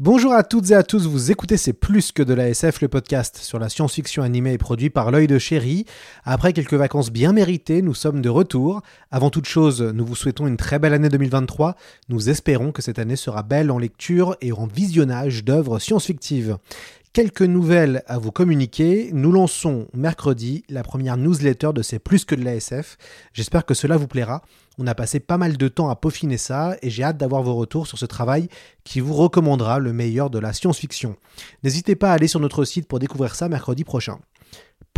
Bonjour à toutes et à tous, vous écoutez C'est plus que de la SF, le podcast sur la science-fiction animée et produit par l'œil de chéri. Après quelques vacances bien méritées, nous sommes de retour. Avant toute chose, nous vous souhaitons une très belle année 2023. Nous espérons que cette année sera belle en lecture et en visionnage d'œuvres science-fictives. Quelques nouvelles à vous communiquer. Nous lançons mercredi la première newsletter de C'est plus que de la SF. J'espère que cela vous plaira. On a passé pas mal de temps à peaufiner ça et j'ai hâte d'avoir vos retours sur ce travail qui vous recommandera le meilleur de la science-fiction. N'hésitez pas à aller sur notre site pour découvrir ça mercredi prochain.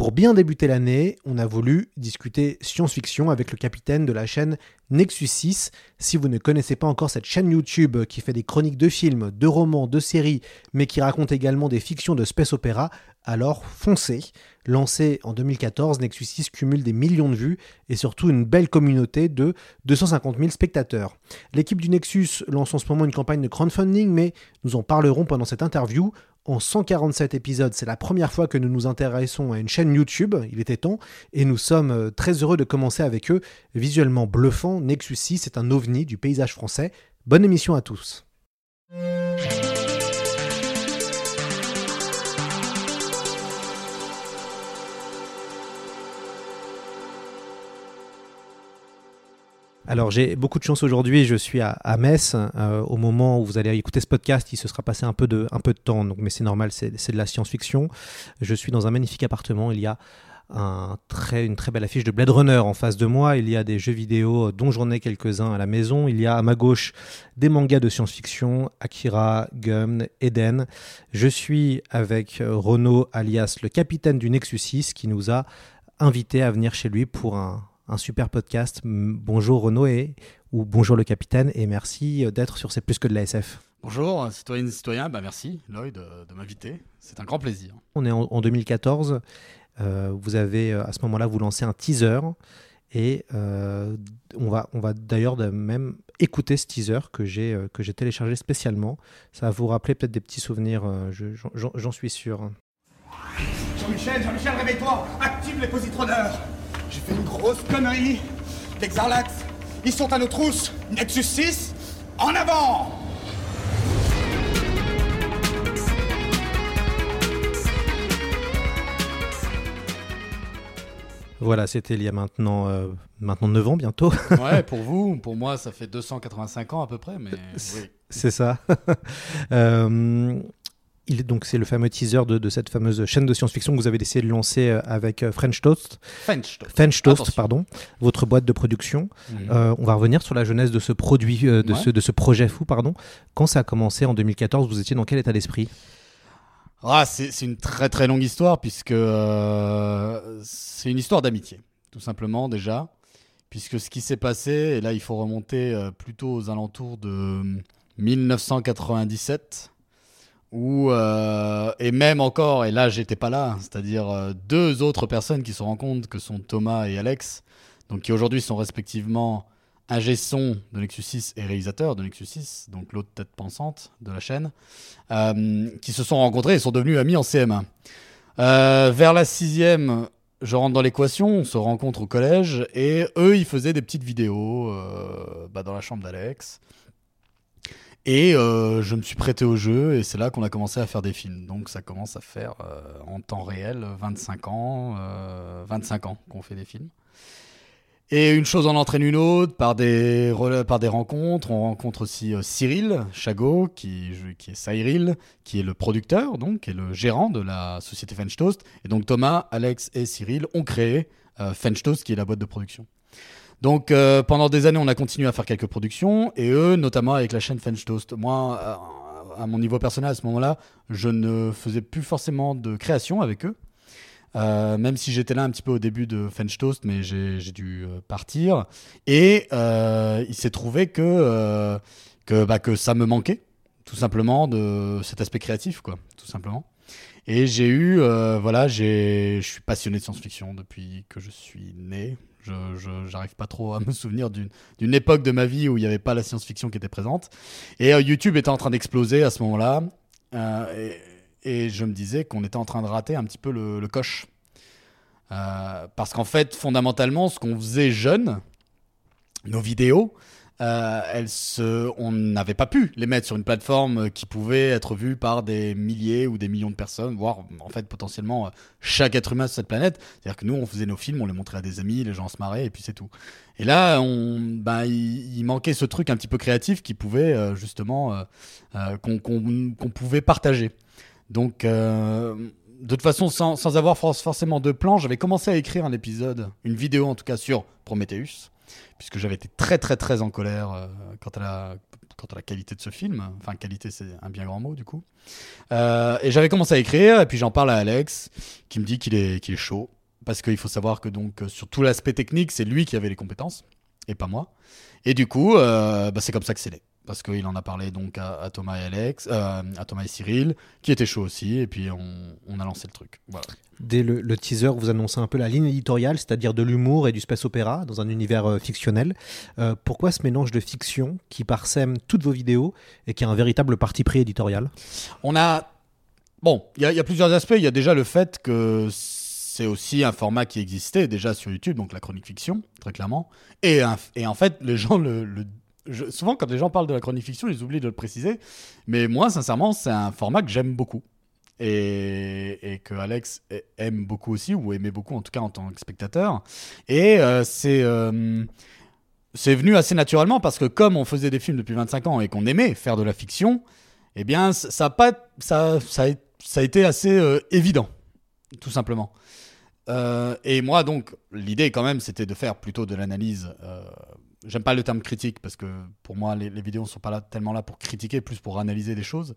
Pour bien débuter l'année, on a voulu discuter science-fiction avec le capitaine de la chaîne Nexus 6. Si vous ne connaissez pas encore cette chaîne YouTube qui fait des chroniques de films, de romans, de séries, mais qui raconte également des fictions de space opéra, alors foncez. Lancé en 2014, Nexus 6 cumule des millions de vues et surtout une belle communauté de 250 000 spectateurs. L'équipe du Nexus lance en ce moment une campagne de crowdfunding, mais nous en parlerons pendant cette interview. En 147 épisodes, c'est la première fois que nous nous intéressons à une chaîne YouTube, il était temps, et nous sommes très heureux de commencer avec eux. Visuellement bluffant, Nexus 6 est un ovni du paysage français. Bonne émission à tous. Alors j'ai beaucoup de chance aujourd'hui, je suis à, Metz. Euh, au moment où vous allez écouter ce podcast, il se sera passé un peu de, un peu de temps, donc, mais c'est normal, c'est de la science-fiction. Je suis dans un magnifique appartement, il y a un très, une très belle affiche de Blade Runner en face de moi, il y a des jeux vidéo dont j'en ai quelques-uns à la maison, il y a à ma gauche des mangas de science-fiction, Akira, Gum, Eden. Je suis avec Renaud alias le capitaine du Nexus 6 qui nous a invités à venir chez lui pour un, un super podcast. Bonjour Renaud et, ou bonjour le capitaine et merci d'être sur C'est plus que de la SF. Bonjour citoyennes et citoyens, bah merci Lloyd de, de m'inviter, c'est un grand plaisir. On est en, en 2014, euh, vous avez à ce moment-là vous lancez un teaser et euh, on va, on va d'ailleurs même écouter ce teaser que j'ai euh, que j'ai téléchargé spécialement. Ça va vous rappeler peut-être des petits souvenirs, j'en suis sûr. Jean-Michel, Jean-Michel, réveille-toi Active les positroneurs j'ai fait une grosse connerie. Les Xarlax, ils sont à nos trousses. Nexus 6, en avant Voilà, c'était il y a maintenant, euh, maintenant 9 ans bientôt. ouais, pour vous, pour moi, ça fait 285 ans à peu près, mais oui. C'est ça. euh, il, donc c'est le fameux teaser de, de, cette fameuse chaîne de science-fiction que vous avez décidé de lancer avec French Toast. French Toast. French Toast, pardon, votre boîte de production. Mmh. Euh, on va revenir sur la jeunesse de ce produit, euh, de, ouais. ce, de ce projet fou, pardon. Quand ça a commencé en 2014, vous étiez dans quel état d'esprit? Ah, c'est une très très longue histoire puisque euh, c'est une histoire d'amitié, tout simplement déjà. Puisque ce qui s'est passé, et là il faut remonter euh, plutôt aux alentours de 1997, où, euh, et même encore, et là j'étais pas là, c'est-à-dire euh, deux autres personnes qui se compte que sont Thomas et Alex, donc qui aujourd'hui sont respectivement ingé son de Nexus 6 et réalisateur de Nexus 6, donc l'autre tête pensante de la chaîne, euh, qui se sont rencontrés et sont devenus amis en CM1. Euh, vers la sixième, je rentre dans l'équation, on se rencontre au collège, et eux, ils faisaient des petites vidéos bah, dans la chambre d'Alex. Et euh, je me suis prêté au jeu, et c'est là qu'on a commencé à faire des films. Donc ça commence à faire euh, en temps réel 25 ans, 25 ans qu'on fait des films. Et une chose en entraîne une autre, par des, par des rencontres. On rencontre aussi euh, Cyril Chagot, qui, qui est Cyril, qui est le producteur, donc, qui est le gérant de la société French Toast. Et donc Thomas, Alex et Cyril ont créé euh, French Toast, qui est la boîte de production. Donc euh, pendant des années, on a continué à faire quelques productions, et eux, notamment avec la chaîne French Toast. Moi, à mon niveau personnel à ce moment-là, je ne faisais plus forcément de création avec eux. Euh, même si j'étais là un petit peu au début de French Toast, mais j'ai dû euh, partir. Et il s'est trouvé que, bah, que ça me manquait, tout simplement, de cet aspect créatif, quoi, tout simplement. Et j'ai eu, voilà, je suis passionné de science-fiction depuis que je suis né. Je, j'arrive pas trop à me souvenir d'une, époque de ma vie où il n'y avait pas la science-fiction qui était présente. Et euh, YouTube était en train d'exploser à ce moment-là. Euh, et, je me disais qu'on était en train de rater un petit peu le, le coche. Euh, parce qu'en fait, fondamentalement, ce qu'on faisait jeune, nos vidéos, euh, on n'avait pas pu les mettre sur une plateforme qui pouvait être vue par des milliers ou des millions de personnes, voire en fait potentiellement euh, chaque être humain sur cette planète. C'est-à-dire que nous, on faisait nos films, on les montrait à des amis, les gens se marraient et puis c'est tout. Et là, ben, il, manquait ce truc un petit peu créatif qui pouvait euh, justement euh, euh, qu'on pouvait partager. Donc, euh, de toute façon, sans, sans avoir for- forcément de plan, j'avais commencé à écrire un épisode, une vidéo en tout cas sur Prometheus, puisque j'avais été très très très en colère euh, quant, à la, à la qualité de ce film. Enfin, qualité, c'est un bien grand mot du coup. Euh, et j'avais commencé à écrire, et puis j'en parle à Alex, qui me dit qu'il est, qu'il est chaud, parce qu'il faut savoir que donc sur tout l'aspect technique, c'est lui qui avait les compétences, et pas moi. Et du coup, euh, bah, c'est comme ça que c'est né. Parce qu'il en a parlé donc à, à Thomas et Alex, euh, à Thomas et Cyril, qui étaient chauds aussi, et puis on, on a lancé le truc. Voilà. Dès le, le teaser, vous annoncez un peu la ligne éditoriale, c'est-à-dire de l'humour et du space opéra dans un univers euh, fictionnel. Euh, pourquoi ce mélange de fiction qui parsème toutes vos vidéos et qui a un véritable parti pris éditorial? On a. Bon, il y, a- il y a plusieurs aspects. Il y a déjà le fait que c'est aussi un format qui existait déjà sur YouTube, donc la chronique fiction, très clairement. Et en fait, les gens le. le- souvent, quand les gens parlent de la chronique fiction, ils oublient de le préciser. Mais moi, sincèrement, c'est un format que j'aime beaucoup. Et, que Alex aime beaucoup aussi, ou aimait beaucoup en tout cas en tant que spectateur. Et euh, c'est. euh, c'est venu assez naturellement parce que comme on faisait des films depuis 25 ans et qu'on aimait faire de la fiction, eh bien, ça a, pas, ça, ça, a, été assez euh, évident, tout simplement. Et moi, donc, l'idée quand même, c'était de faire plutôt de l'analyse. J'aime pas le terme critique parce que pour moi, les, vidéos ne sont pas tellement là pour critiquer, plus pour analyser des choses.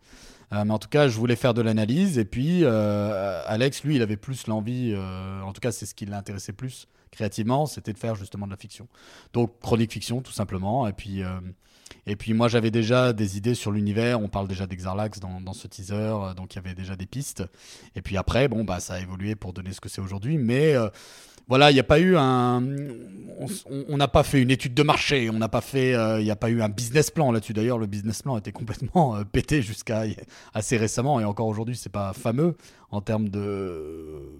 Euh, mais en tout cas, je voulais faire de l'analyse. Et puis, euh, Alex, lui, il avait plus l'envie, euh, en tout cas, c'est ce qui l'intéressait plus créativement, c'était de faire justement de la fiction. Donc, chronique fiction, tout simplement. Et puis, et puis moi, j'avais déjà des idées sur l'univers. On parle déjà d'Exarlax dans, dans ce teaser, donc il y avait déjà des pistes. Et puis après, bon, bah, ça a évolué pour donner ce que c'est aujourd'hui. Mais voilà, il n'y a pas eu un. On n'a pas fait une étude de marché, on n'a pas fait. euh, Il n'y a pas eu un business plan là-dessus. D'ailleurs, le business plan était complètement euh, pété jusqu'à assez récemment. Et encore aujourd'hui, c'est pas fameux en termes de.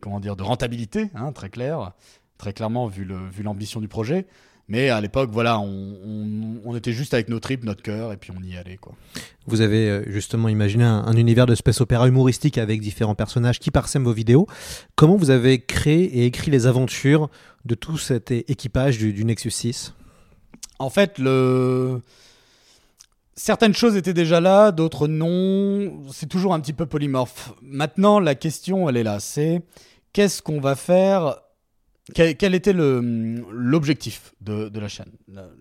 Comment dire De rentabilité, hein, très clair. Très clairement, vu l'ambition du projet. Mais à l'époque, voilà, on, on- on était juste avec nos tripes, notre cœur, et puis on y allait, quoi. Vous avez euh, justement imaginé un, un univers de space opéra humoristique avec différents personnages qui parsèment vos vidéos. Comment vous avez créé et écrit les aventures de tout cet équipage du, du Nexus 6 En fait, le... certaines choses étaient déjà là, d'autres non. C'est toujours un petit peu polymorphe. Maintenant, la question, elle est là. C'est qu'est-ce qu'on va faire quel, était l'objectif de, la chaîne?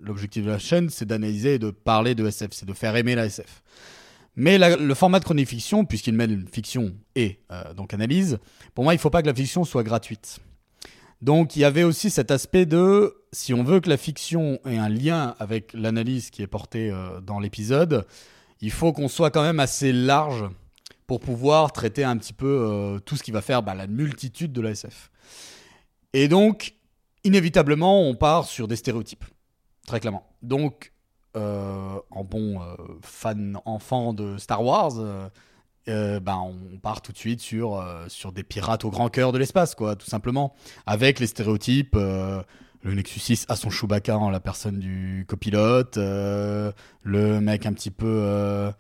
L'objectif de la chaîne, c'est d'analyser et de parler de SF, c'est de faire aimer la SF. Mais le format de chronique fiction, puisqu'il mêle fiction et euh, donc analyse, pour moi, il ne faut pas que la fiction soit gratuite. Donc il y avait aussi cet aspect de, si on veut que la fiction ait un lien avec l'analyse qui est portée euh, dans l'épisode, il faut qu'on soit quand même assez large pour pouvoir traiter un petit peu euh, tout ce qui va faire bah, la multitude de la SF. Et donc, inévitablement, on part sur des stéréotypes, très clairement. Donc, euh, en bon euh, fan enfant de Star Wars, euh, ben, on part tout de suite sur, sur des pirates au grand cœur de l'espace, quoi, tout simplement. Avec les stéréotypes, le Nexus 6 a son Chewbacca en la personne du copilote, le mec un petit peu euh,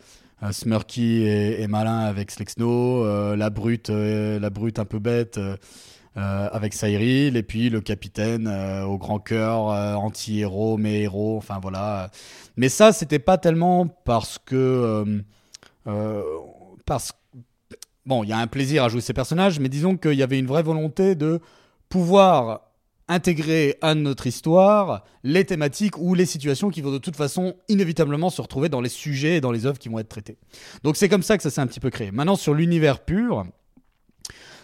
smirky et, malin avec Slexno, la brute, la brute un peu bête. Euh, avec Cyril et puis le capitaine euh, au grand cœur euh, anti-héros mais héros enfin voilà mais ça c'était pas tellement parce que parce bon il y a un plaisir à jouer ces personnages mais disons qu'il y avait une vraie volonté de pouvoir intégrer à notre histoire les thématiques ou les situations qui vont de toute façon inévitablement se retrouver dans les sujets et dans les œuvres qui vont être traitées. Donc c'est comme ça que ça s'est un petit peu créé. Maintenant sur l'univers pur,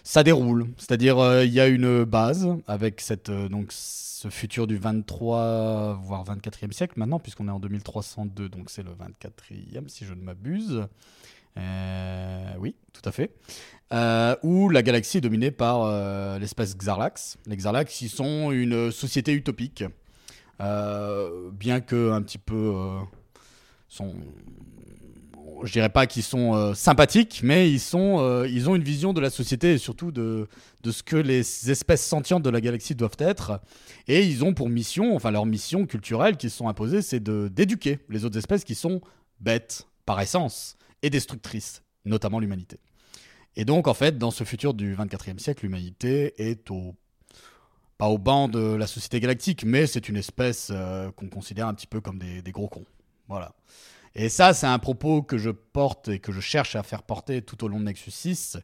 ça déroule. C'est-à-dire, euh, il y a une base avec cette, euh, donc, ce futur du 23, voire 24e siècle maintenant, puisqu'on est en 2302, donc c'est le 24e, si je ne m'abuse. Euh, oui, tout à fait. où la galaxie est dominée par l'espèce Xarlax. Les Xarlax, ils sont une société utopique. bien que un petit peu sont je dirais pas qu'ils sont euh, sympathiques, mais ils, sont, euh, ils ont une vision de la société et surtout de, de ce que les espèces sentientes de la galaxie doivent être. Et ils ont pour mission, enfin leur mission culturelle qui se sont imposées, c'est d'éduquer les autres espèces qui sont bêtes par essence et destructrices, notamment l'humanité. Et donc, en fait, dans ce futur du 24e siècle, l'humanité est au pas au banc de la société galactique, mais c'est une espèce euh, qu'on considère un petit peu comme des, des gros cons. Voilà. Et ça, c'est un propos que je porte et que je cherche à faire porter tout au long de Nexus 6,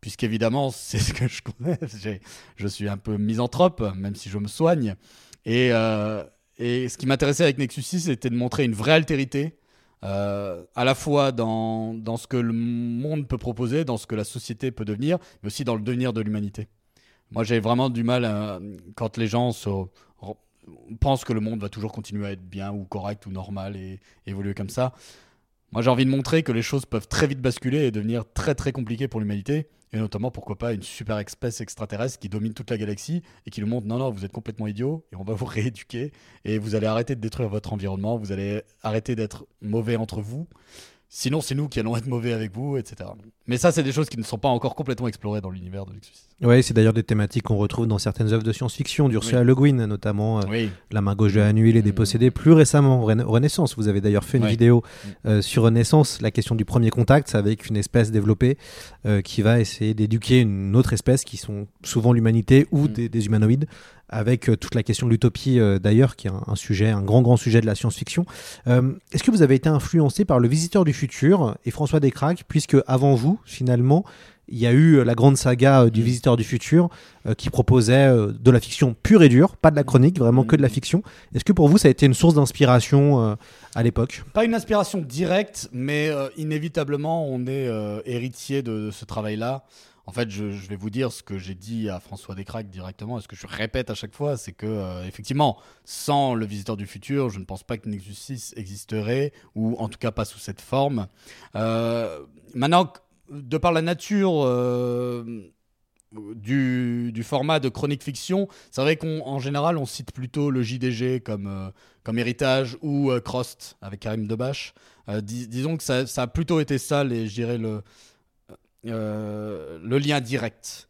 puisqu'évidemment, c'est ce que je connais. Je suis un peu misanthrope, même si je me soigne. Et, euh, ce qui m'intéressait avec Nexus 6, c'était de montrer une vraie altérité, euh, à la fois dans, ce que le monde peut proposer, dans ce que la société peut devenir, mais aussi dans le devenir de l'humanité. Moi, j'ai vraiment du mal à, quand les gens se on pense que le monde va toujours continuer à être bien ou correct ou normal et évoluer comme ça. Moi, j'ai envie de montrer que les choses peuvent très vite basculer et devenir très très compliquées pour l'humanité, et notamment, pourquoi pas, une super espèce extraterrestre qui domine toute la galaxie et qui nous montre non, non, vous êtes complètement idiot et on va vous rééduquer et vous allez arrêter de détruire votre environnement, vous allez arrêter d'être mauvais entre vous Sinon, c'est nous qui allons être mauvais avec vous, etc. Mais ça, c'est des choses qui ne sont pas encore complètement explorées dans l'univers de Nexus. Oui, c'est d'ailleurs des thématiques qu'on retrouve dans certaines œuvres de science-fiction, d'Ursula Le Guin notamment, euh, La main gauche de la nuit, Les mm. dépossédés. Plus récemment, Renaissance, vous avez d'ailleurs fait une vidéo mm. euh, sur Renaissance, la question du premier contact avec une espèce développée euh, qui va essayer d'éduquer une autre espèce qui sont souvent l'humanité ou mm. des, humanoïdes avec euh, toute la question de l'utopie euh, d'ailleurs, qui est un, sujet, un grand grand sujet de la science-fiction. Euh, est-ce que vous avez été influencé par le Visiteur du futur et François Descraques, puisque avant vous, finalement, il y a eu la grande saga du mm. Visiteur du futur qui proposait de la fiction pure et dure, pas de la chronique, vraiment que de la mm. fiction. Est-ce que pour vous ça a été une source d'inspiration à l'époque? Pas une inspiration directe, mais inévitablement on est héritier de ce travail-là. En fait, je, vais vous dire ce que j'ai dit à François Descraques directement, et ce que je répète à chaque fois, c'est que, euh, effectivement, sans le Visiteur du Futur, je ne pense pas que Nexus 6 existerait, ou en tout cas pas sous cette forme. Euh, maintenant, de par la nature euh, du, format de chronique fiction, c'est vrai qu'en général, on cite plutôt le JDG comme, comme héritage ou Crost avec Karim Debache. disons que ça, a plutôt été ça, les, je dirais, le le lien direct.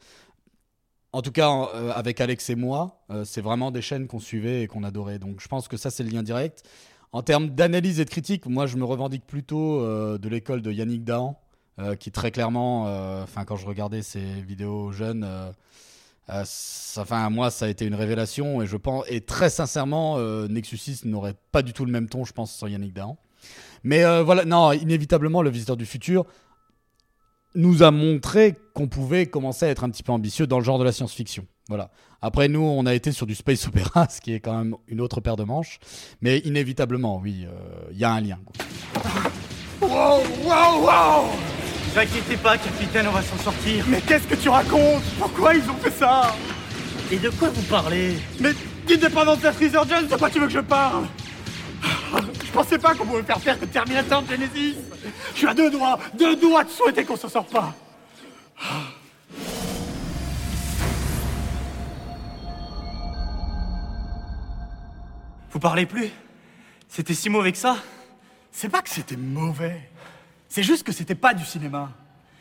En tout cas, euh, avec Alex et moi, euh, c'est vraiment des chaînes qu'on suivait et qu'on adorait. Donc je pense que ça, c'est le lien direct. En termes d'analyse et de critique, moi, je me revendique plutôt de l'école de Yannick Dahan, qui très clairement, enfin, quand je regardais ses vidéos jeunes, enfin, moi, ça a été une révélation et je pense, et très sincèrement, Nexus 6 n'aurait pas du tout le même ton, je pense, sans Yannick Dahan. Mais voilà, non, inévitablement, le visiteur du futur, nous a montré qu'on pouvait commencer à être un petit peu ambitieux dans le genre de la science-fiction. Voilà. Après, nous, on a été sur du space opéra, ce qui est quand même une autre paire de manches. Mais inévitablement, oui, euh, il y a un lien. Wow, wow, wow T'inquiétez pas, capitaine, on va s'en sortir. Mais qu'est-ce que tu racontes? Pourquoi ils ont fait ça? Et de quoi vous parlez? Mais d'indépendance de Resurgence, de quoi tu veux que je parle? Pensais pas qu'on pouvait faire faire que Terminator de Genesis je suis à deux doigts, deux doigts de souhaiter qu'on s'en sorte pas. Vous parlez plus? C'était si mauvais que ça? C'est pas que c'était mauvais. C'est juste que c'était pas du cinéma.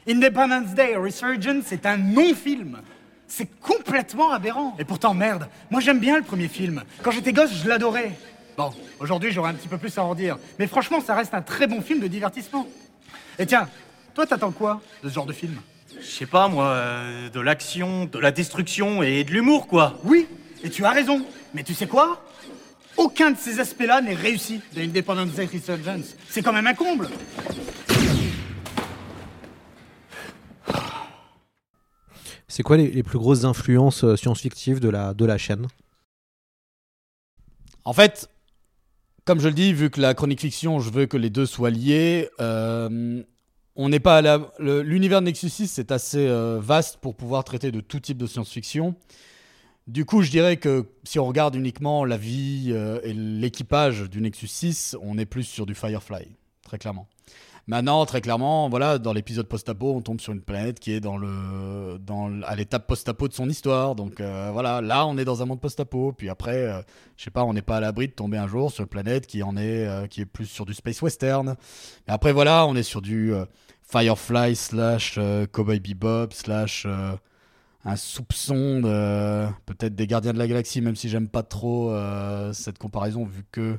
Independence Day Resurgence, c'est un non-film. C'est complètement aberrant. Et pourtant, merde, moi j'aime bien le premier film. Quand j'étais gosse, je l'adorais. Bon, aujourd'hui j'aurais un petit peu plus à en dire. Mais franchement, ça reste un très bon film de divertissement. Et tiens, toi, t'attends quoi de ce genre de film? Je sais pas, moi, euh, de l'action, de la destruction et de l'humour, quoi. Oui, et tu as raison. Mais tu sais quoi? Aucun de ces aspects-là n'est réussi de Independence Day Resurgence. C'est quand même un comble. C'est quoi les, plus grosses influences euh, science-fictives de la, de la chaîne? En fait, comme je le dis, vu que la chronique fiction, je veux que les deux soient liés, euh, on n'est pas à la... L'univers de Nexus 6 c'est assez euh, vaste pour pouvoir traiter de tout type de science-fiction. Du coup, je dirais que si on regarde uniquement la vie euh, et l'équipage du Nexus 6, on est plus sur du Firefly, très clairement. Maintenant, très clairement, voilà, dans l'épisode post-apo, on tombe sur une planète qui est dans le, dans, à l'étape post-apo de son histoire. Donc euh, voilà, là, on est dans un monde post-apo. Puis après, euh, je sais pas, on n'est pas à l'abri de tomber un jour sur une planète qui en est, euh, qui est plus sur du space western. Mais après, voilà, on est sur du euh, Firefly slash Cowboy Bebop slash un soupçon de peut-être des Gardiens de la Galaxie, même si j'aime pas trop cette comparaison, vu que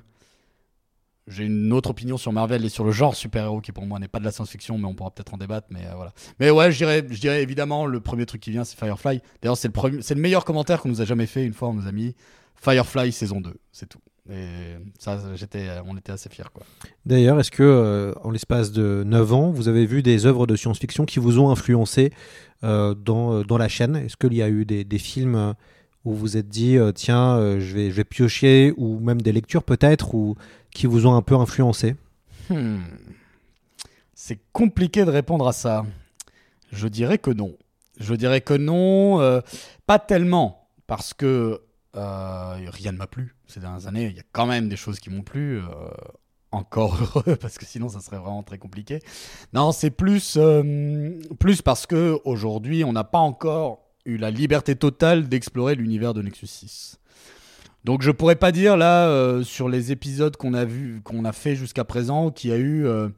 j'ai une autre opinion sur Marvel et sur le genre super-héros qui pour moi n'est pas de la science-fiction, mais on pourra peut-être en débattre. Mais euh, voilà. Mais ouais, je dirais, je dirais évidemment le premier truc qui vient, c'est Firefly. D'ailleurs, c'est le premier, c'est le meilleur commentaire qu'on nous a jamais fait. Une fois, on nous a mis Firefly saison 2, c'est tout. Et ça, j'étais, on était assez fiers quoi. D'ailleurs, est-ce que, euh, en l'espace de 9 ans, vous avez vu des œuvres de science-fiction qui vous ont influencé euh, dans, dans la chaîne? Est-ce qu'il y a eu des, des films où vous vous êtes dit, tiens, je, vais, je vais piocher, ou même des lectures peut-être, ou qui vous ont un peu influencé Hmm. C'est compliqué de répondre à ça. Je dirais que non. Je dirais que non, euh, pas tellement, parce que euh, rien ne m'a plu ces dernières années. Il y a quand même des choses qui m'ont plu. euh, encore heureux, parce que sinon ça serait vraiment très compliqué. Non, c'est plus, plus parce que aujourd'hui on n'a pas encore eu la liberté totale d'explorer l'univers de Nexus 6. Donc je pourrais pas dire là euh, sur les épisodes qu'on a vu, qu'on a fait jusqu'à présent, qu'il y a eu euh,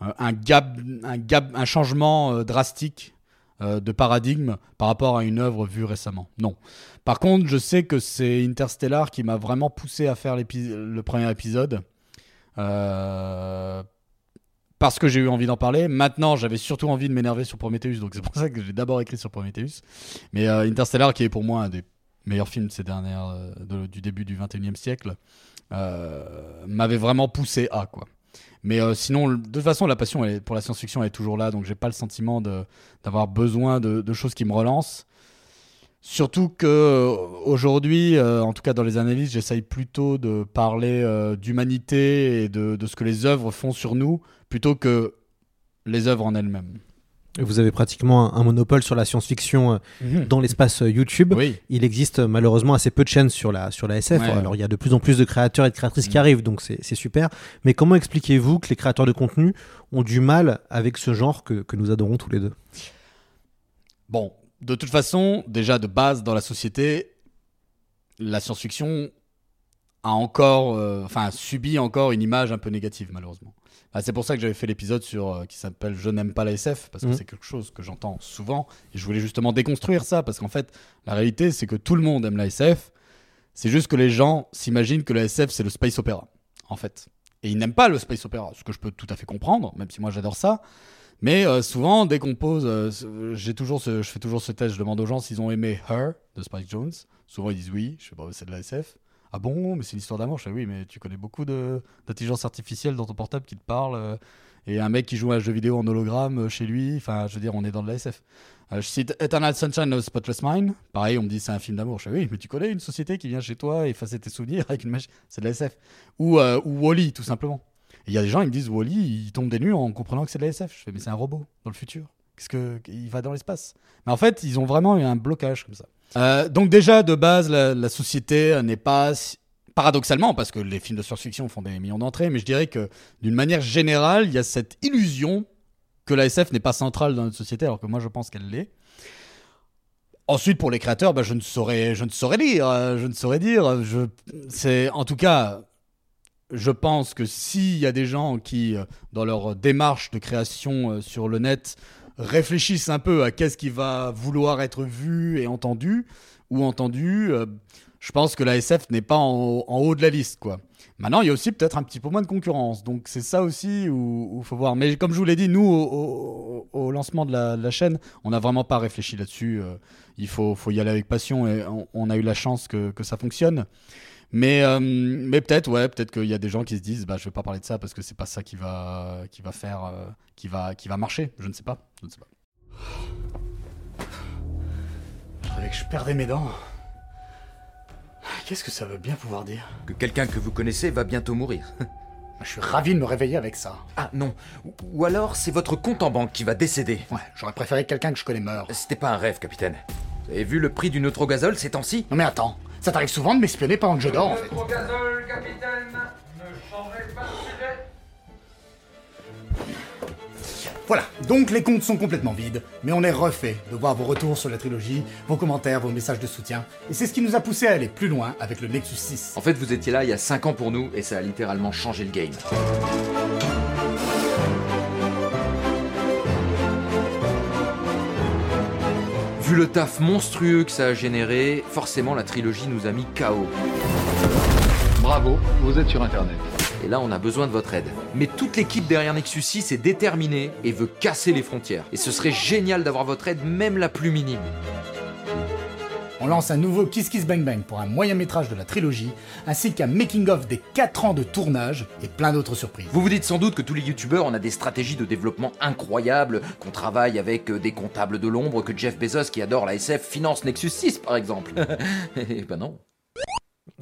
un gap, un gap, un changement euh, drastique euh, de paradigme par rapport à une œuvre vue récemment. Non. Par contre, je sais que c'est Interstellar qui m'a vraiment poussé à faire le premier épisode. Euh, parce que j'ai eu envie d'en parler. Maintenant, j'avais surtout envie de m'énerver sur Prometheus, donc c'est pour ça que j'ai d'abord écrit sur Prometheus. Mais euh, Interstellar, qui est pour moi un des meilleurs films de ces dernières, euh, du début du 21e siècle, euh, m'avait vraiment poussé à quoi. Mais euh, sinon, de toute façon, la passion pour la science-fiction est toujours là, donc j'ai pas le sentiment d'avoir besoin de, choses qui me relancent. Surtout que aujourd'hui, en tout cas dans les analyses, j'essaye plutôt de parler d'humanité et de ce que les œuvres font sur nous, plutôt que les œuvres en elles-mêmes. Vous avez pratiquement un, un monopole sur la science-fiction euh, Mhm. dans l'espace euh, YouTube. Oui. Il existe euh, malheureusement assez peu de chaînes sur la, sur la SF. Ouais. Alors il y a de plus en plus de créateurs et de créatrices qui Mm. arrivent, donc c'est c'est super. Mais comment expliquez-vous que les créateurs de contenu ont du mal avec ce genre que, que nous adorons tous les deux? Bon, de toute façon, déjà de base dans la société, la science-fiction a encore, euh, enfin, subit encore une image un peu négative malheureusement. Bah, c'est pour ça que j'avais fait l'épisode sur euh, qui s'appelle Je n'aime pas la SF parce que Mhm. c'est quelque chose que j'entends souvent et je voulais justement déconstruire ça parce qu'en fait, la réalité c'est que tout le monde aime la SF. C'est juste que les gens s'imaginent que la SF c'est le space opéra en fait. Et ils n'aiment pas le space opéra, ce que je peux tout à fait comprendre, même si moi j'adore ça. Mais euh, souvent, dès qu'on pose, euh, j'ai toujours ce- je fais toujours ce test, je demande aux gens s'ils ont aimé Her de Spike Jones. Souvent ils disent oui, je sais pas, c'est de la SF. Ah bon, mais c'est une histoire d'amour. Je fais oui, mais tu connais beaucoup d'intelligence artificielle dans ton portable qui te parle. euh, et un mec qui joue à un jeu vidéo en hologramme euh, chez lui. Enfin, je veux dire, on est dans de la SF. Euh, je cite Eternal Sunshine of Spotless Mind. Pareil, on me dit c'est un film d'amour. Je fais oui, mais tu connais une société qui vient chez toi effacer tes souvenirs avec une machine. C'est de la SF. Ou, ou Wally, tout simplement. Il y a des gens, ils me disent Wally, il tombe des nues en comprenant que c'est de la SF. Je fais mais c'est un robot dans le futur. Qu'est-ce que il va dans l'espace Mais en fait, ils ont vraiment eu un blocage comme ça. Euh, donc déjà de base, la, société n'est pas paradoxalement parce que les films de science-fiction font des millions d'entrées, mais je dirais que d'une manière générale, il y a cette illusion que la SF n'est pas centrale dans notre société, alors que moi je pense qu'elle l'est. Ensuite, pour les créateurs, bah, je ne saurais, je ne saurais dire, euh, je ne saurais dire. C'est, en tout cas, je pense que s'il y a des gens qui, euh, dans leur démarche de création sur le net, réfléchissent un peu à qu'est-ce qui va vouloir être vu et entendu, ou entendu, euh, je pense que la SF n'est pas en, haut de la liste, quoi. Maintenant, il y a aussi peut-être un petit peu moins de concurrence, donc c'est ça aussi où il faut voir. Mais comme je vous l'ai dit, nous, au, lancement de la, chaîne, on n'a vraiment pas réfléchi là-dessus. euh, il faut, y aller avec passion et on, a eu la chance que ça fonctionne. Mais, euh, mais peut-être, ouais, peut-être qu'il y a des gens qui se disent, bah, je vais pas parler de ça parce que c'est pas ça qui va, qui va faire, euh, qui va, qui va marcher. Je ne sais pas. Je ne sais pas. Je savais que je perdais mes dents. Qu'est-ce que ça veut bien pouvoir dire? Que quelqu'un que vous connaissez va bientôt mourir. Je suis ravi de me réveiller avec ça. Ah non. Ou- Ou alors c'est votre compte en banque qui va décéder. Ouais, j'aurais préféré que quelqu'un que je connais meure. C'était pas un rêve, capitaine. Vous avez vu le prix du neutrogazole ces temps-ci? Non mais attends, ça t'arrive souvent de m'espionner pendant que je dors. Voilà, donc les comptes sont complètement vides, mais on est refait de voir vos retours sur la trilogie, vos commentaires, vos messages de soutien, et c'est ce qui nous a poussé à aller plus loin avec le Nexus 6. En fait, vous étiez là il y a 5 ans pour nous et ça a littéralement changé le game. Vu le taf monstrueux que ça a généré, forcément la trilogie nous a mis KO. Bravo, vous êtes sur Internet. Et là, on a besoin de votre aide. Mais toute l'équipe derrière Nexus 6 est déterminée et veut casser les frontières. Et ce serait génial d'avoir votre aide, même la plus minime. On lance un nouveau Kiss Kiss Bang Bang pour un moyen métrage de la trilogie, ainsi qu'un making-of des 4 ans de tournage et plein d'autres surprises. Vous vous dites sans doute que tous les youtubeurs, on a des stratégies de développement incroyables, qu'on travaille avec euh, des comptables de l'ombre, que Jeff Bezos, qui adore la SF, finance Nexus 6 par exemple. Eh ben non.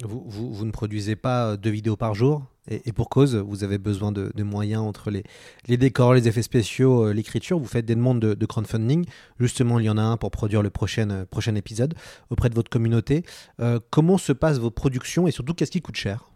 Vous, vous, vous ne produisez pas euh, deux vidéos par jour? Et, et pour cause, vous avez besoin de, de moyens entre les, les décors, les effets spéciaux, euh, l'écriture. Vous faites des demandes de, de crowdfunding. Justement, il y en a un pour produire le prochain, euh, prochain épisode auprès de votre communauté. Euh, comment se passent vos productions et surtout qu'est-ce qui coûte cher?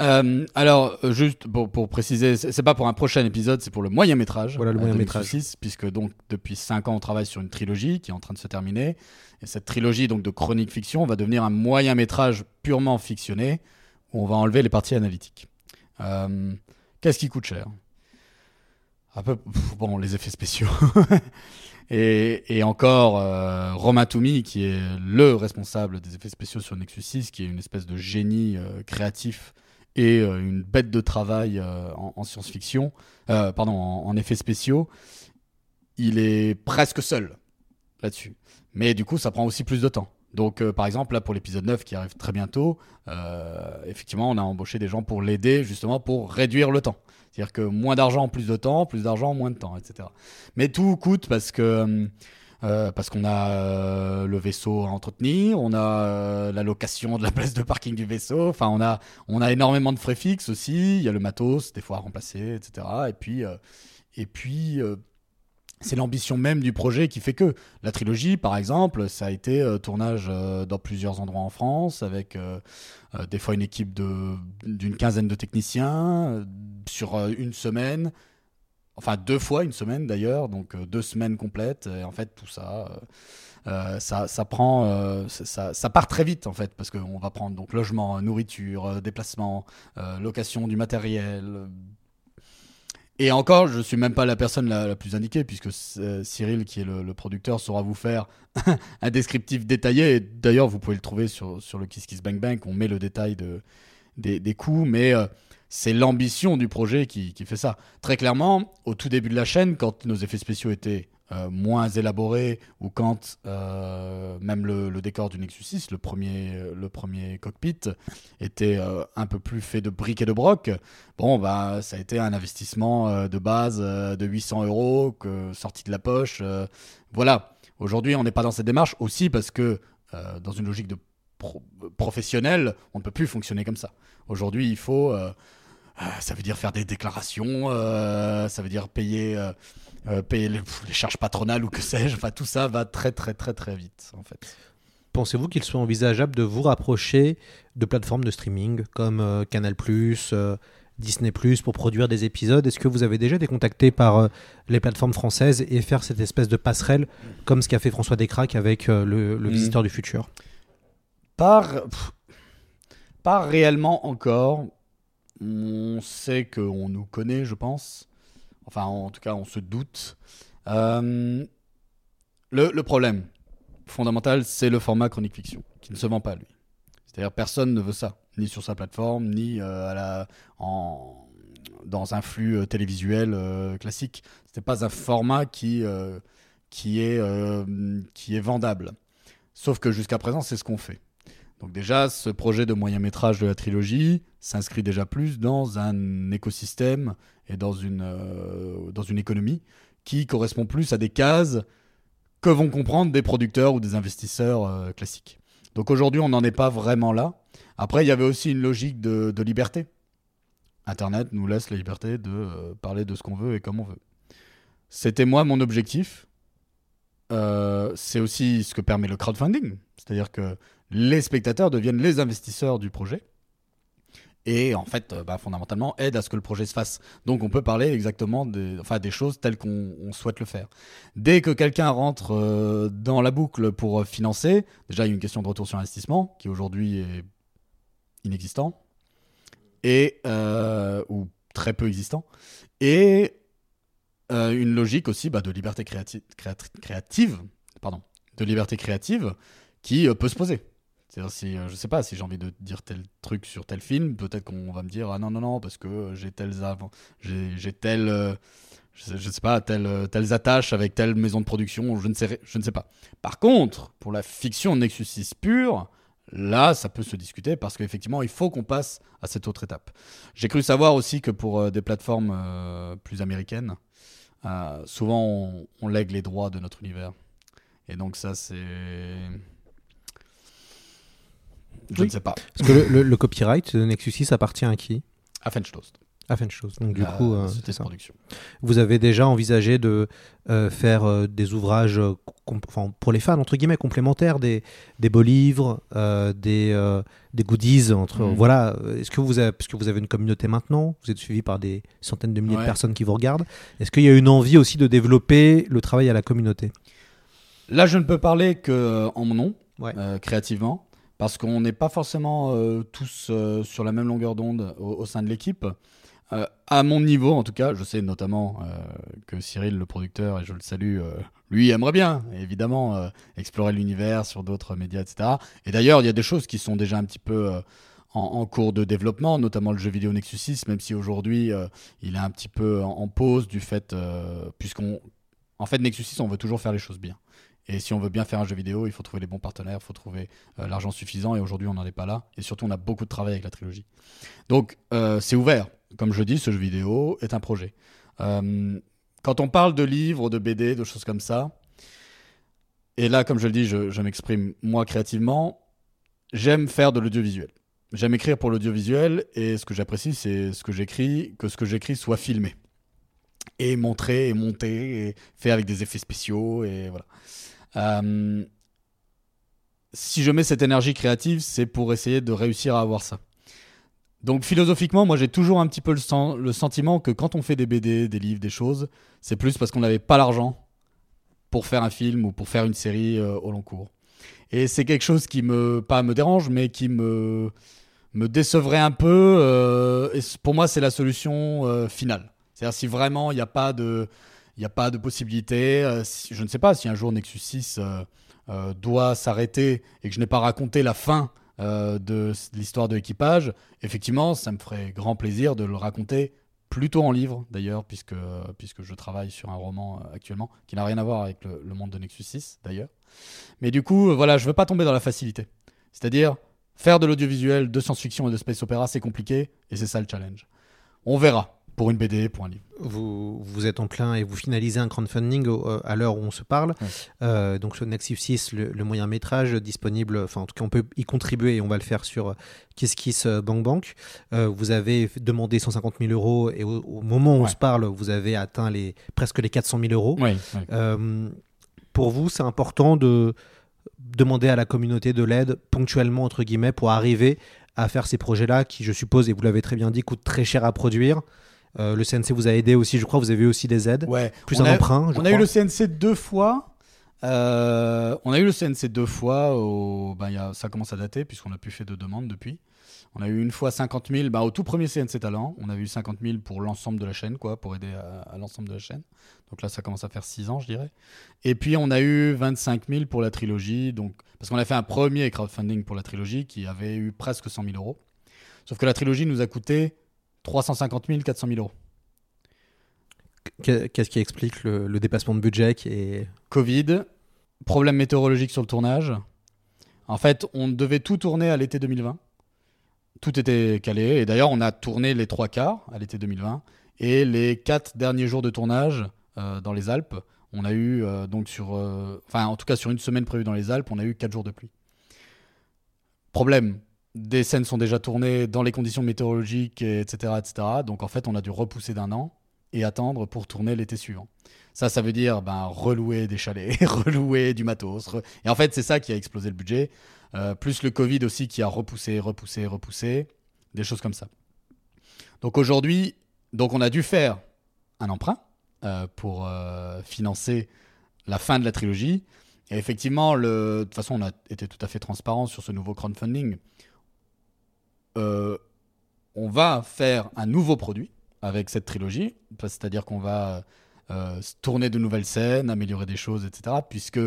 Euh, alors, juste pour, pour préciser, c'est pas pour un prochain épisode, c'est pour le moyen métrage. Voilà, le moyen métrage. Nexus 6, puisque donc depuis 5 ans, on travaille sur une trilogie qui est en train de se terminer. Et cette trilogie donc de chronique fiction va devenir un moyen métrage purement fictionné on va enlever les parties analytiques. Euh, Qu'est-ce qui coûte cher? Un peu, bon, les effets spéciaux. et, encore, euh, Romain Toumi, qui est le responsable des effets spéciaux sur Nexus 6, qui est une espèce de génie euh, créatif et euh, une bête de travail en, en science-fiction, pardon, en effets spéciaux, il est presque seul là-dessus. Mais du coup, ça prend aussi plus de temps. Donc, euh, par exemple, là, pour l'épisode 9 qui arrive très bientôt, euh, effectivement, on a embauché des gens pour l'aider, justement, pour réduire le temps. C'est-à-dire que moins d'argent, plus de temps, plus d'argent, moins de temps, etc. Mais tout coûte parce que. euh, parce qu'on a le vaisseau à entretenir, on a la location de la place de parking du vaisseau, enfin on a, on a énormément de frais fixes aussi, il y a le matos des fois à remplacer, etc. Et puis, et puis c'est l'ambition même du projet qui fait que la trilogie, par exemple, ça a été euh, tournage euh, dans plusieurs endroits en France, avec euh, des fois une équipe d'une quinzaine de techniciens, sur une semaine, enfin deux fois une semaine d'ailleurs, donc deux semaines complètes. Et en fait, tout ça, ça, prend, ça, part très vite en fait, parce qu'on va prendre donc logement, nourriture, déplacement, location du matériel. Et encore, je suis même pas la personne la, plus indiquée, puisque euh, Cyril, qui est le, producteur, saura vous faire un descriptif détaillé. D'ailleurs, vous pouvez le trouver sur, sur le Kiss Kiss Bang Bang, on met le détail de, des, des coûts, mais euh, c'est l'ambition du projet qui, qui fait ça. Très clairement, au tout début de la chaîne, quand nos effets spéciaux étaient euh, moins élaborés, ou quand euh, même le, décor du Nexus 6, le premier, euh, le premier cockpit, était un peu plus fait de briques et de broc, bon, bah, ça a été un investissement de base de 800 euros, sorti de la poche. voilà. Aujourd'hui, on n'est pas dans cette démarche aussi parce que dans une logique de pro- professionnelle, on ne peut plus fonctionner comme ça. Aujourd'hui, il faut. ça veut dire faire des déclarations, ça veut dire payer, euh, payer les, charges patronales ou que sais-je. Enfin, tout ça va très, très, très, très vite, en fait. Pensez-vous qu'il soit envisageable de vous rapprocher de plateformes de streaming comme euh, Canal+, euh, Disney+, pour produire des épisodes? Est-ce que vous avez déjà été contacté par euh, les plateformes françaises et faire cette espèce de passerelle comme ce qu'a fait François Descraques avec euh, le, le Mhm. Visiteur du Futur? Pas, pff, pas réellement encore. On sait qu'on nous connaît, je pense. Enfin, en tout cas, on se doute. Euh, le, problème fondamental, c'est le format chronique fiction, qui ne se vend pas, lui. C'est-à-dire, personne ne veut ça, ni sur sa plateforme, ni euh, dans un flux euh, télévisuel classique. Ce n'est pas un format qui, qui, est, qui est vendable. Sauf que jusqu'à présent, c'est ce qu'on fait. Donc déjà, ce projet de moyen métrage de la trilogie s'inscrit déjà plus dans un écosystème et dans une, euh, dans une économie qui correspond plus à des cases que vont comprendre des producteurs ou des investisseurs euh, classiques. Donc aujourd'hui, on n'en est pas vraiment là. Après, il y avait aussi une logique de, liberté. Internet nous laisse la liberté de euh, parler de ce qu'on veut et comme on veut. C'était moi mon objectif. C'est aussi ce que permet le crowdfunding. C'est-à-dire que les spectateurs deviennent les investisseurs du projet. Et en fait, euh, bah, fondamentalement, aident à ce que le projet se fasse. Donc on peut parler exactement des, enfin, des choses telles qu'on on souhaite le faire. Dès que quelqu'un rentre euh, dans la boucle pour euh, financer, déjà il y a une question de retour sur investissement qui aujourd'hui est inexistant et ou très peu existant et une logique aussi bah, de liberté créati- créati- créative pardon de liberté créative qui peut se poser c'est-à-dire si euh, je sais pas si j'ai envie de dire tel truc sur tel film peut-être qu'on va me dire ah non non non parce que euh, j'ai telles avant j'ai tel euh, je sais, pas telles, telles attaches avec telle maison de production je ne sais je ne sais pas par contre pour la fiction Nexus 6 pure Là, ça peut se discuter parce qu'effectivement, il faut qu'on passe à cette autre étape. J'ai cru savoir aussi que pour des plateformes plus américaines, souvent on, on lègue les droits de notre univers. Et donc ça, c'est... Je Oui. ne sais pas. Parce que le, le- le copyright de Nexus 6 appartient à qui? À Fenchtoast. À Fenchtoast. Donc du coup, euh, c'est ça. production. Vous avez déjà envisagé de euh, faire euh, des ouvrages pour les fans, entre guillemets, complémentaires, des, des beaux livres, euh, des, euh, des goodies. Entre, Mhm. voilà. Est-ce que, vous avez, parce que vous avez une communauté maintenant Vous êtes suivi par des centaines de milliers de personnes qui vous regardent. Est-ce qu'il y a une envie aussi de développer le travail à la communauté? Là, je ne peux parler que en mon nom, Ouais. euh, créativement, parce qu'on n'est pas forcément euh, tous euh, sur la même longueur d'onde au, sein de l'équipe. Euh, à mon niveau, en tout cas, je sais notamment euh, que Cyril, le producteur, et je le salue, lui aimerait bien, évidemment, explorer l'univers sur d'autres médias, etc. Et d'ailleurs, il y a des choses qui sont déjà un petit peu en, cours de développement, notamment le jeu vidéo Nexus 6, même si aujourd'hui, il est un petit peu en, pause du fait, puisqu'on... En fait, Nexus 6, on veut toujours faire les choses bien. Et si on veut bien faire un jeu vidéo, il faut trouver les bons partenaires, il faut trouver euh, l'argent suffisant. Et aujourd'hui, on n'en est pas là. Et surtout, on a beaucoup de travail avec la trilogie. Donc, euh, c'est ouvert. Comme je dis, ce jeu vidéo est un projet. Euh, quand on parle de livres, de BD, de choses comme ça, et là, comme je le dis, je, je m'exprime moi créativement, j'aime faire de l'audiovisuel. J'aime écrire pour l'audiovisuel et ce que j'apprécie, c'est ce que j'écris, que ce que j'écris soit filmé et montré et monté et fait avec des effets spéciaux et voilà. Euh, si je mets cette énergie créative, c'est pour essayer de réussir à avoir ça. Donc philosophiquement, moi j'ai toujours un petit peu le, le sentiment que quand on fait des BD, des livres, des choses, c'est plus parce qu'on n'avait pas l'argent pour faire un film ou pour faire une série euh, au long cours. Et c'est quelque chose qui me, pas me dérange, mais qui me, me décevrait un peu. euh, et pour moi, c'est la solution finale. C'est-à-dire si vraiment il n'y a pas de, il n'y a pas de possibilité. euh, si- je ne sais pas si un jour Nexus 6 euh, euh, doit s'arrêter et que je n'ai pas raconté la fin de l'histoire de l'équipage, effectivement, ça me ferait grand plaisir de le raconter plutôt en livre d'ailleurs, puisque, puisque je travaille sur un roman actuellement qui n'a rien à voir avec le, monde de Nexus 6 d'ailleurs. Mais du coup, voilà, je veux pas tomber dans la facilité. C'est-à-dire, faire de l'audiovisuel, de science-fiction et de space opéra, c'est compliqué et c'est ça le challenge. On verra pour une BD, pour un livre. vous, vous êtes en plein et vous finalisez un crowdfunding au- euh, à l'heure où on se parle. Ouais. Euh, donc sur Nexus 6, le, le moyen métrage disponible, enfin en tout cas on peut y contribuer et on va le faire sur euh, Kiss Kiss Bank Bank. Euh, vous avez demandé 150 000 euros et au, au moment où on se parle, vous avez atteint les, presque les 400 000 euros. Euh, pour vous, c'est important de demander à la communauté de l'aide ponctuellement, entre guillemets, pour arriver à faire ces projets-là qui, je suppose, et vous l'avez très bien dit, coûtent très cher à produire. Euh, le CNC vous a aidé aussi, je crois, vous avez eu aussi des aides. Ouais. Plus on un a, emprunt, je On a eu le CNC deux fois. Euh, on a eu le CNC deux fois. Au, ben, y a, ça commence à dater puisqu'on a pu faire deux demandes depuis. On a eu une fois 50 000 ben, au tout premier CNC Talent. On a eu 50 000 pour l'ensemble de la chaîne, quoi, pour aider à, à l'ensemble de la chaîne. Donc là, ça commence à faire 6 ans, je dirais. Et puis, on a eu 25 000 pour la trilogie. Donc, parce qu'on a fait un premier crowdfunding pour la trilogie qui avait eu presque 100 000 euros. Sauf que la trilogie nous a coûté 350 000, 400 000 euros. Qu'est- Qu'est-ce qui explique le, le dépassement de budget qui est... Covid, problème météorologique sur le tournage. En fait, on devait tout tourner à l'été 2020. Tout était calé. Et d'ailleurs, on a tourné les trois quarts à l'été 2020. Et les quatre derniers jours de tournage euh, dans les Alpes, on a eu, euh, donc sur. euh, Enfin, en tout cas, sur une semaine prévue dans les Alpes, on a eu quatre jours de pluie. problème. Des scènes sont déjà tournées dans les conditions météorologiques, et etc., etc. Donc en fait, on a dû repousser d'un an et attendre pour tourner l'été suivant. Ça, ça veut dire ben, relouer des chalets, relouer du matos. Et en fait, c'est ça qui a explosé le budget. Euh, plus le Covid aussi qui a repoussé, repoussé, repoussé. Des choses comme ça. Donc aujourd'hui, donc on a dû faire un emprunt euh, pour euh, financer la fin de la trilogie. Et effectivement, de toute façon, on a été tout à fait transparent sur ce nouveau crowdfunding. Euh, on va faire un nouveau produit avec cette trilogie, c'est-à-dire qu'on va euh, tourner de nouvelles scènes, améliorer des choses, etc. Puisque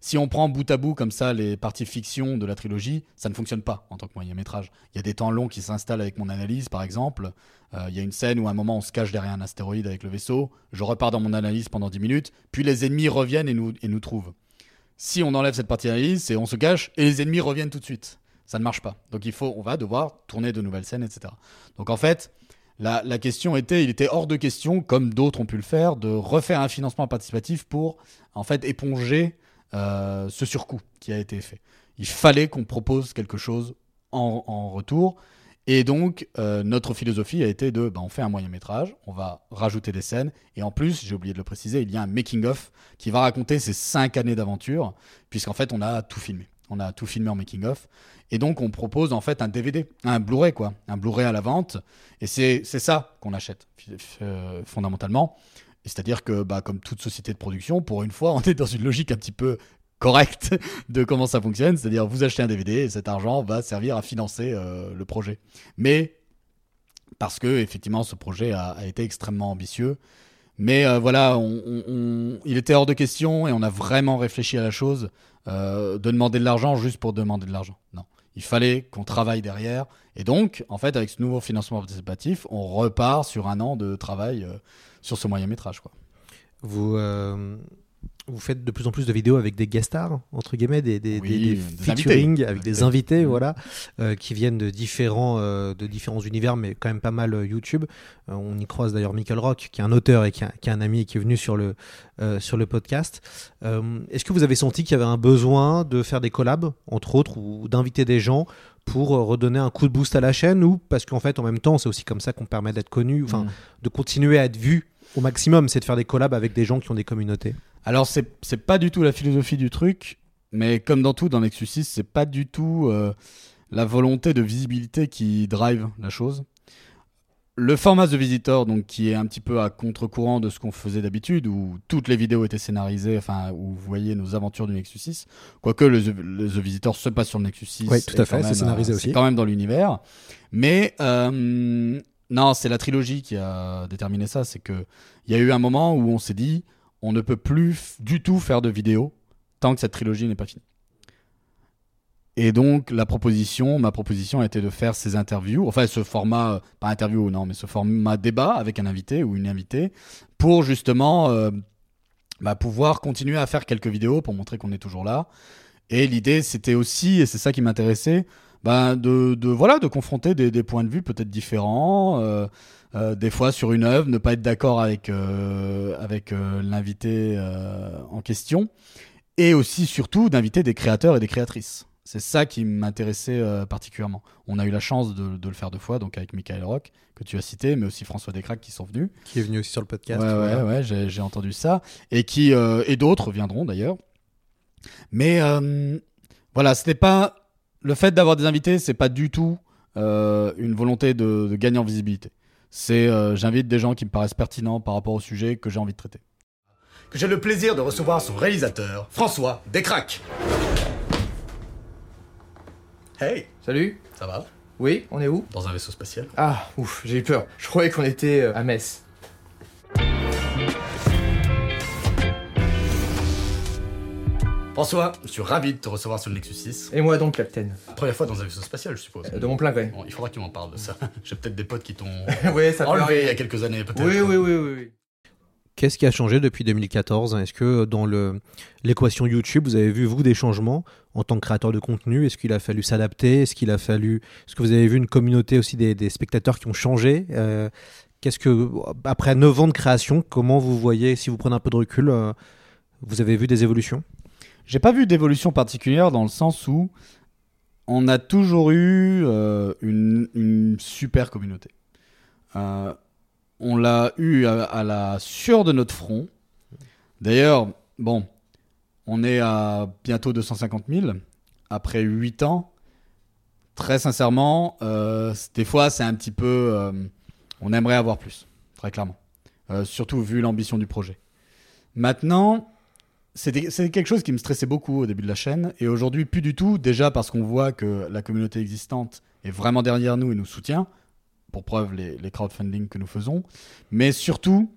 si on prend bout à bout comme ça les parties fiction de la trilogie, ça ne fonctionne pas en tant que moyen métrage. Il y a des temps longs qui s'installent avec mon analyse, par exemple. Euh, il y a une scène où à un moment on se cache derrière un astéroïde avec le vaisseau, je repars dans mon analyse pendant 10 minutes, puis les ennemis reviennent et nous, et nous trouvent. Si on enlève cette partie d'analyse, c'est on se cache et les ennemis reviennent tout de suite. Ça ne marche pas. Donc il faut, on va devoir tourner de nouvelles scènes, etc. Donc en fait, la, question était, il était hors de question, comme d'autres ont pu le faire, de refaire un financement participatif pour en fait éponger euh, ce surcoût qui a été fait. Il fallait qu'on propose quelque chose en, retour. Et donc, euh, notre philosophie a été de, ben, on fait un moyen métrage, on va rajouter des scènes, et en plus, j'ai oublié de le préciser, il y a un making-of qui va raconter ces cinq années d'aventure, puisqu'en fait, on a tout filmé. On a tout filmé en making-of. Et donc, on propose en fait un DVD, un Blu-ray, quoi. Un Blu-ray à la vente. Et c'est ça qu'on achète, euh, fondamentalement. C'est-à-dire que, bah, comme toute société de production, pour une fois, on est dans une logique un petit peu correcte de comment ça fonctionne. C'est-à-dire, vous achetez un DVD et cet argent va servir à financer euh, le projet. Mais parce que, effectivement, ce projet a été extrêmement ambitieux. Mais euh, voilà, il était hors de question et on a vraiment réfléchi à la chose euh, de demander de l'argent juste pour demander de l'argent. Non. Il fallait qu'on travaille derrière. Et donc, en fait, avec ce nouveau financement participatif, on repart sur un an de travail euh, sur ce moyen métrage. Vous, vous faites de plus en plus de vidéos avec des guest stars, entre guillemets, des, des, Oui, des- des des featuring invités. avec des Invités. Mhm. voilà, euh, qui viennent de différents, euh, de différents univers, mais quand même pas mal euh, YouTube. On y croise d'ailleurs Michael Rock, qui est un auteur et qui est un, qui est un ami et qui est venu sur le, sur le podcast. Est-ce que vous avez senti qu'il y avait un besoin de faire des collabs, entre autres, ou d'inviter des gens pour redonner un coup de boost à la chaîne ou parce qu'en fait en même temps c'est aussi comme ça qu'on permet d'être connu, enfin Mhm. de continuer à être vu au maximum, c'est de faire des collabs avec des gens qui ont des communautés? Alors, c'est c'est pas du tout la philosophie du truc, mais comme dans tout, dans Nexus 6, c'est pas du tout euh, la volonté de visibilité qui drive la chose. Le format The Visitor, donc, qui est un petit peu à contre-courant de ce qu'on faisait d'habitude, où toutes les vidéos étaient scénarisées, enfin, où vous voyez nos aventures du Nexus 6, quoique le, The- le The Visitor se passe sur le Nexus 6. Oui, tout à fait, c'est scénarisé euh, aussi. C'est quand même dans l'univers. Mais, euh, non, c'est la trilogie qui a déterminé ça, c'est que il y a eu un moment où on s'est dit, on ne peut plus du tout faire de vidéo tant que cette trilogie n'est pas finie. Et donc, la proposition, ma proposition a été de faire ces interviews, enfin ce format, euh, pas interview, non, mais ce format débat avec un invité ou une invitée, pour justement euh, bah, pouvoir continuer à faire quelques vidéos pour montrer qu'on est toujours là. Et l'idée, c'était aussi, et c'est ça qui m'intéressait, bah, de, de, voilà, de confronter des, des points de vue peut-être différents, euh, euh, des fois sur une œuvre, ne pas être d'accord avec, euh, avec euh, l'invité en question, et aussi surtout d'inviter des créateurs et des créatrices. C'est ça qui m'intéressait particulièrement. On a eu la chance de, de le faire deux fois, donc avec Michael Rock, que tu as cité, mais aussi François Descraques qui sont venus. Qui est venu aussi sur le podcast. Ouais, ouais, ouais, j'ai entendu ça. Et, qui, et d'autres viendront d'ailleurs. Mais voilà, c'était pas. Le fait d'avoir des invités, c'est pas du tout euh, une volonté de, de gagner en visibilité. C'est euh, j'invite des gens qui me paraissent pertinents par rapport au sujet que j'ai envie de traiter. que j'ai le plaisir de recevoir son réalisateur, François Descraques. Hey, Salut ça va? Oui, on est où? Dans un vaisseau spatial Ah, ouf, j'ai eu peur. Je croyais qu'on était euh, à Metz. François, je suis ravi de te recevoir sur le Nexus 6. Et moi donc, Captain. Première fois dans un vaisseau spatial, je suppose. Euh, De mon plein gré. Bon, il faudra que tu m'en parles de ça. J'ai peut-être des potes qui t'ont ouais, ça peut enlevé arriver. il y a quelques années, peut-être. Oui, oui, oui, oui, oui. Qu'est-ce qui a changé depuis 2014 Est-ce que dans l'équation YouTube, vous avez vu, vous, des changements en tant que créateur de contenu? Est-ce qu'il a fallu s'adapter? Est-ce qu'il a fallu... Est-ce que vous avez vu une communauté aussi des, des spectateurs qui ont changé? Euh, Qu'est-ce que, après 9 ans de création, comment vous voyez, si vous prenez un peu de recul, euh, vous avez vu des évolutions? J'ai pas vu d'évolution particulière dans le sens où on a toujours eu euh, une, super communauté. Euh, on l'a eu à, la sueur de notre front. D'ailleurs, bon, on est à bientôt 250 000 après 8 ans. Très sincèrement, euh, des fois, c'est un petit peu. on aimerait avoir plus, très clairement. Surtout vu l'ambition du projet. Maintenant, c'était quelque chose qui me stressait beaucoup au début de la chaîne. Et aujourd'hui plus du tout. Déjà parce qu'on voit que la communauté existante est vraiment derrière nous et nous soutient. Pour preuve les, les crowdfunding que nous faisons. Mais surtout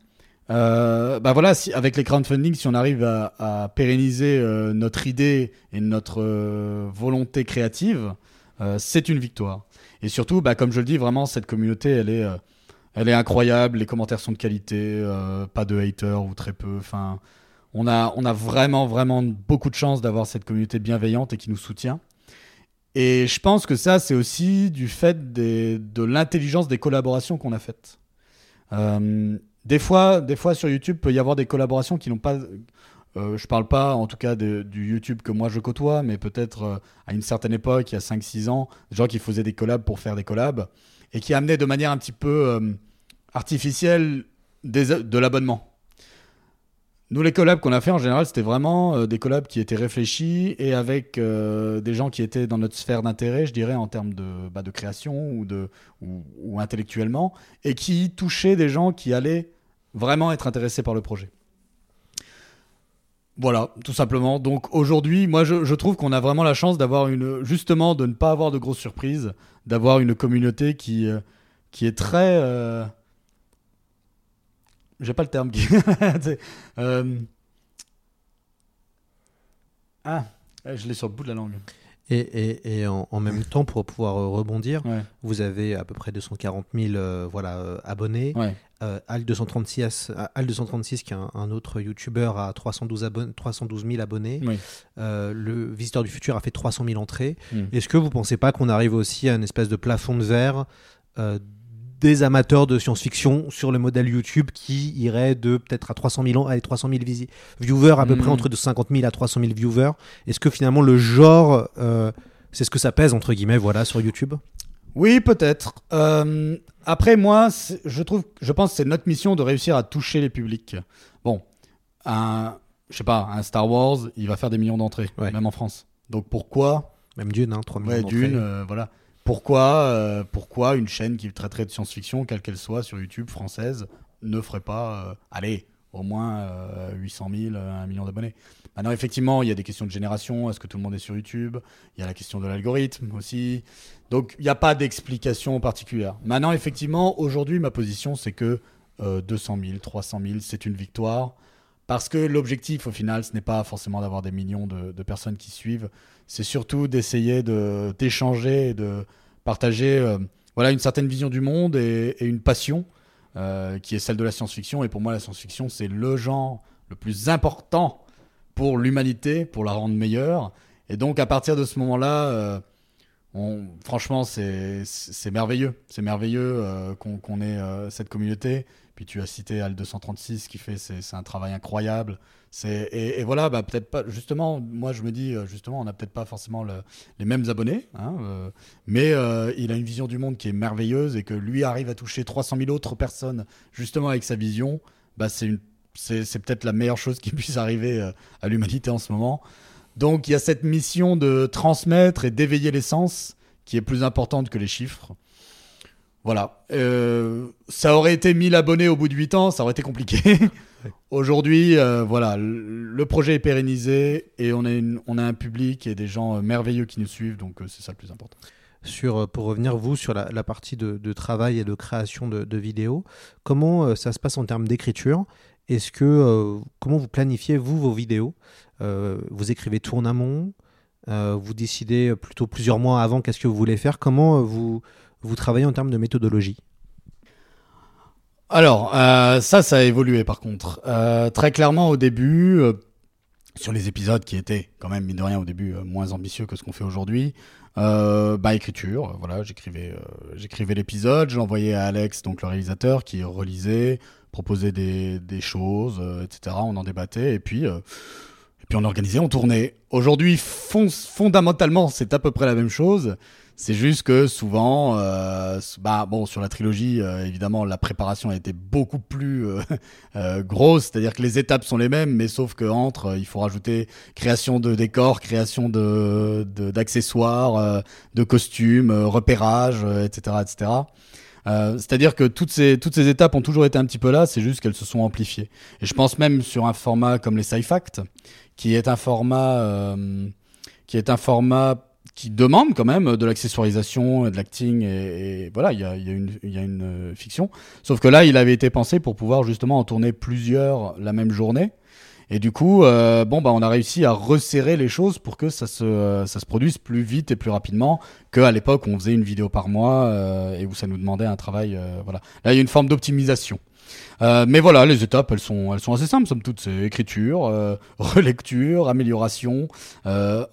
euh, bah voilà avec les crowdfunding si on arrive à, pérenniser euh, notre idée et notre euh, volonté créative c'est une victoire. Et surtout bah, comme je le dis vraiment cette communauté elle est elle est incroyable. Les commentaires sont de qualité pas de haters ou très peu. Enfin on a, vraiment, vraiment beaucoup de chance d'avoir cette communauté bienveillante et qui nous soutient. Et je pense que ça, c'est aussi du fait de l'intelligence des collaborations qu'on a faites. Euh, des, fois, des fois, sur YouTube, peut y avoir des collaborations qui n'ont pas. Euh, je parle pas, en tout cas, de- du YouTube que moi je côtoie, mais peut-être euh, à une certaine époque, il y a 5-6 ans, des gens qui faisaient des collabs pour faire des collabs et qui amenaient de manière un petit peu euh, artificielle de l'abonnement. Nous, les collabs qu'on a fait en général, c'était vraiment euh, des collabs qui étaient réfléchis et avec euh, des gens qui étaient dans notre sphère d'intérêt, je dirais, en termes de, bah, création ou, intellectuellement, et qui touchaient des gens qui allaient vraiment être intéressés par le projet. Voilà, tout simplement. Donc aujourd'hui, moi, je, trouve qu'on a vraiment la chance d'avoir une, justement, de ne pas avoir de grosses surprises, d'avoir une communauté qui, euh, qui est très. J'ai pas le terme qui. Euh, Ah, je l'ai sur le bout de la langue. Et, et- et en, en même temps, pour pouvoir euh, rebondir, Ouais. vous avez à peu près 240 000 euh, voilà, abonnés. Ouais. Euh, Al236, euh, Al236, qui est un, un autre YouTuber, a 312, abon- 312 000 abonnés. Oui. Euh, le Visiteur du Futur a fait 300 000 entrées. Mm. Est-ce que vous pensez pas qu'on arrive aussi à une espèce de plafond de verre des amateurs de science-fiction sur le modèle YouTube qui irait de peut-être à 300 000, an- allez, 300 000 visi- viewers, à peu près entre de 50 000 à 300 000 viewers Est-ce que finalement le genre, euh, c'est ce que ça pèse, entre guillemets, voilà, sur YouTube? Oui, peut-être. Euh, après, moi, je trouve, je pense que c'est notre mission de réussir à toucher les publics. Bon, un, je sais pas, un Star Wars, il va faire des millions d'entrées, même en France. Donc pourquoi? Même Dune, hein, 3 millions Ouais, d'entrées. Dune, euh, voilà. Pourquoi, euh, pourquoi une chaîne qui traiterait de science-fiction, quelle qu'elle soit, sur YouTube française, ne ferait pas, euh, allez, au moins euh, 800 000, euh, 1 million d'abonnés Maintenant, effectivement, il y a des questions de génération. Est-ce que tout le monde est sur YouTube? Il y a la question de l'algorithme aussi. Donc, il n'y a pas d'explication particulière. Maintenant, effectivement, aujourd'hui, ma position, c'est que euh, 200 000, 300 000, c'est une victoire. Parce que l'objectif, au final, ce n'est pas forcément d'avoir des millions de, de personnes qui suivent. C'est surtout d'essayer de- d'échanger et de partager euh, voilà, une certaine vision du monde et, une passion euh, qui est celle de la science-fiction. Et pour moi, la science-fiction, c'est le genre le plus important pour l'humanité, pour la rendre meilleure. Et donc, à partir de ce moment-là, euh, franchement, c'est merveilleux. C'est merveilleux qu'on ait cette communauté. Puis tu as cité Al 236 qui fait, c'est un travail incroyable. Et, et voilà, bah, peut-être pas. Justement, moi je me dis, euh, justement, on n'a peut-être pas forcément le- les mêmes abonnés, hein, euh, mais euh, il a une vision du monde qui est merveilleuse et que lui arrive à toucher 300 000 autres personnes justement avec sa vision. Bah, c'est c'est peut-être la meilleure chose qui puisse arriver à l'humanité en ce moment. Donc il y a cette mission de transmettre et d'éveiller les sens qui est plus importante que les chiffres. Voilà. Euh, ça aurait été 1000 abonnés au bout de 8 ans, ça aurait été compliqué. Aujourd'hui, euh, voilà, le projet est pérennisé et on on a un public et des gens euh, merveilleux qui nous suivent, donc c'est ça le plus important. sur, pour revenir, vous, sur la, partie de, travail et de création de, vidéos, comment ça se passe en termes d'écriture? Est-ce que, comment vous planifiez, vous, vos vidéos? Vous écrivez tout en amont? Vous décidez plutôt plusieurs mois avant qu'est-ce que vous voulez faire? Comment vous, vous travaillez en termes de méthodologie Alors, euh, ça, ça a évolué par contre. Euh, très clairement, au début, euh, sur les épisodes qui étaient quand même, mine de rien, au début, moins ambitieux que ce qu'on fait aujourd'hui, bah, écriture, voilà, j'écrivais, l'épisode, je l'envoyais à Alex, donc le réalisateur, qui relisait, proposait des, choses, etc. On en débattait, et puis, puis on organisait, on tournait. Aujourd'hui, fon- fondamentalement, c'est à peu près la même chose. C'est juste que souvent, euh, bah bon, sur la trilogie, euh, évidemment, la préparation a été beaucoup plus euh, grosse. C'est-à-dire que les étapes sont les mêmes, mais sauf que entre, il faut rajouter création de décors, création d'accessoires, de costumes, repérage, etc., etc. C'est-à-dire que toutes ces, toutes ces étapes ont toujours été un petit peu là, c'est juste qu'elles se sont amplifiées. Et je pense même sur un format comme les Sci-Fact, qui est un format, euh, qui est un format qui demande quand même de l'accessoirisation, de l'acting, et, voilà, il y a, une, euh, fiction. Sauf que là, il avait été pensé pour pouvoir justement en tourner plusieurs la même journée. Et du coup, euh, bon, bah, on a réussi à resserrer les choses pour que ça se, ça se produise plus vite et plus rapidement qu'à l'époque on faisait une vidéo par mois et où ça nous demandait un travail. voilà. Là, il y a une forme d'optimisation. Euh, mais voilà, les étapes, elles sont, elles sont assez simples, somme toute. C'est écriture, euh, relecture, amélioration, euh,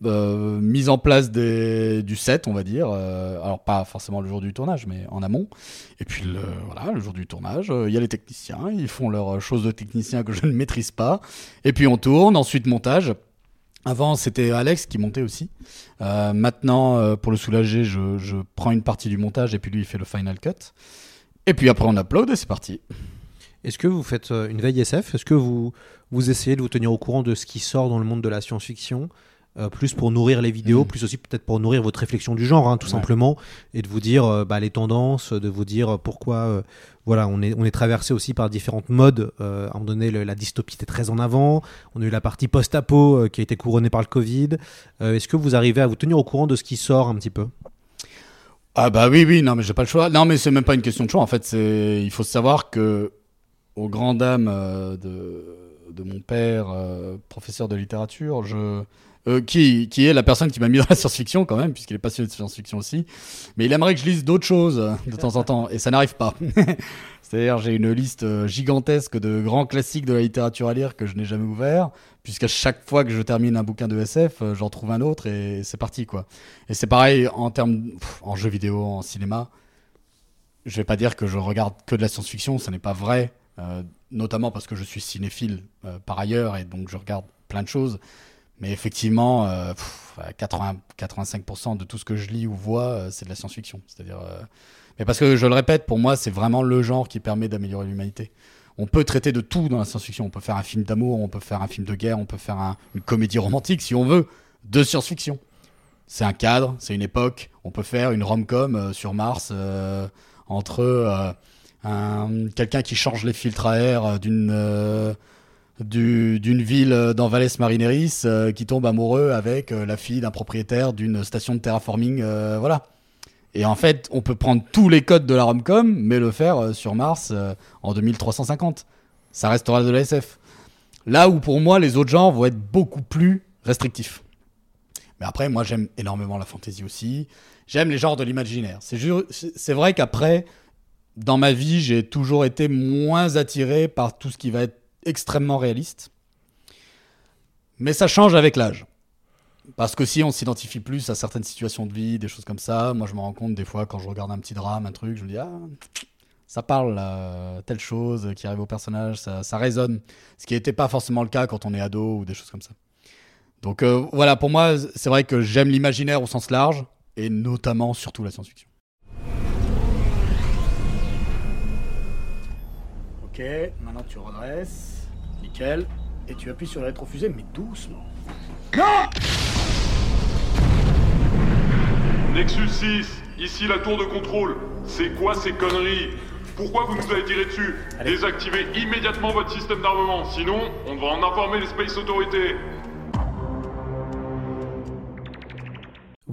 mise en place du set, on va dire. Alors, pas forcément le jour du tournage, mais en amont. Et puis, le, voilà, le jour du tournage, il y a les techniciens, ils font leurs choses de techniciens que je ne maîtrise pas. Et puis, on tourne, ensuite montage. Avant, c'était Alex qui montait aussi. Maintenant, pour le soulager, je prends une partie du montage et puis lui, il fait le final cut. Et puis après, on upload et c'est parti. Est-ce que vous faites euh, une veille SF Est-ce que vous, vous essayez de vous tenir au courant de ce qui sort dans le monde de la science-fiction euh, plus pour nourrir les vidéos, Mm. plus aussi peut-être pour nourrir votre réflexion du genre, hein, tout Ouais. simplement, et de vous dire euh, bah, les tendances, de vous dire pourquoi, euh, voilà, on est, on est traversé aussi par différentes modes. À un moment donné, le- la dystopie était très en avant. On a eu la partie post-apo qui a été couronnée par le Covid. Est-ce que vous arrivez à vous tenir au courant de ce qui sort un petit peu? Ah bah oui, oui, non mais j'ai pas le choix. Non mais c'est même pas une question de choix. En fait, c'est il faut savoir que aux grandes dames euh, de, mon père, euh, professeur de littérature, je euh, qui, est la personne qui m'a mis dans la science-fiction quand même, puisqu'il est passionné de science-fiction aussi. Mais il aimerait que je lise d'autres choses euh, de temps en temps, et ça n'arrive pas. C'est-à-dire, j'ai une liste euh, gigantesque de grands classiques de la littérature à lire que je n'ai jamais ouvert, puisqu'à chaque fois que je termine un bouquin de SF, j'en trouve un autre et c'est parti, quoi. Et c'est pareil en termes, en jeux vidéo, en cinéma. Je vais pas dire que je regarde que de la science-fiction, ça n'est pas vrai, notamment parce que je suis cinéphile par ailleurs et donc je regarde plein de choses. Mais effectivement, euh, pff, 80, 85% de tout ce que je lis ou vois, euh, c'est de la science-fiction. C'est-à-dire, euh, mais parce que je le répète, pour moi, c'est vraiment le genre qui permet d'améliorer l'humanité. On peut traiter de tout dans la science-fiction. On peut faire un film d'amour, on peut faire un film de guerre, on peut faire un- une comédie romantique si on veut, de science-fiction. C'est un cadre, c'est une époque. On peut faire une rom-com euh, sur Mars euh, entre euh, un- quelqu'un qui change les filtres à air euh, d'une du- d'une ville euh, dans Valles Marineris euh, qui tombe amoureux avec euh, la fille d'un propriétaire d'une station de terraforming. voilà. Et en fait, on peut prendre tous les codes de la rom-com, mais le faire sur Mars en 2350. Ça restera de la SF. Là où pour moi, les autres genres vont être beaucoup plus restrictifs. Mais après, moi, j'aime énormément la fantasy aussi. J'aime les genres de l'imaginaire. C'est vrai qu'après, dans ma vie, j'ai toujours été moins attiré par tout ce qui va être extrêmement réaliste. Mais ça change avec l'âge. Parce que si on s'identifie plus à certaines situations de vie, des choses comme ça, moi je me rends compte des fois quand je regarde un petit drame, un truc, je me dis ah ça parle là, telle chose qui arrive au personnage, ça, ça résonne. Ce qui n'était pas forcément le cas quand on est ado ou des choses comme ça. Donc euh, voilà, pour moi c'est vrai que j'aime l'imaginaire au sens large et notamment surtout la science-fiction. Ok, maintenant tu redresses. Et tu appuies sur la rétrofusée, mais doucement. Non Nexus 6, ici la tour de contrôle. C'est quoi ces conneries? Pourquoi vous nous avez tiré dessus? Désactivez immédiatement votre système d'armement, sinon on va en informer les Space Authorities.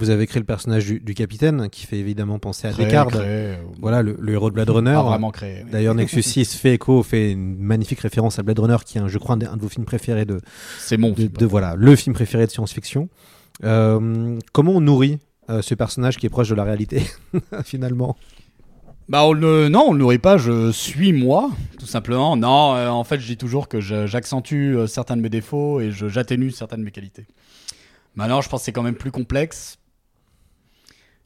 Vous avez créé le personnage du, du capitaine qui fait évidemment penser à Créé, Descartes. créé, voilà, le, le héros de Blade Runner. Pas vraiment créé, oui. D'ailleurs, Nexus 6 fait écho, fait une magnifique référence à Blade Runner, qui est, un, je crois, un de, un de vos films préférés de. C'est mon de, film. de- voilà, le film préféré de science-fiction. Euh, comment on nourrit euh, ce personnage qui est proche de la réalité, finalement? Bah on le, non, on le nourrit pas, je suis moi, tout simplement. Non, euh, en fait, je dis toujours que j'accentue certains de mes défauts et je- j'atténue certaines de mes qualités. Maintenant, je pense que c'est quand même plus complexe.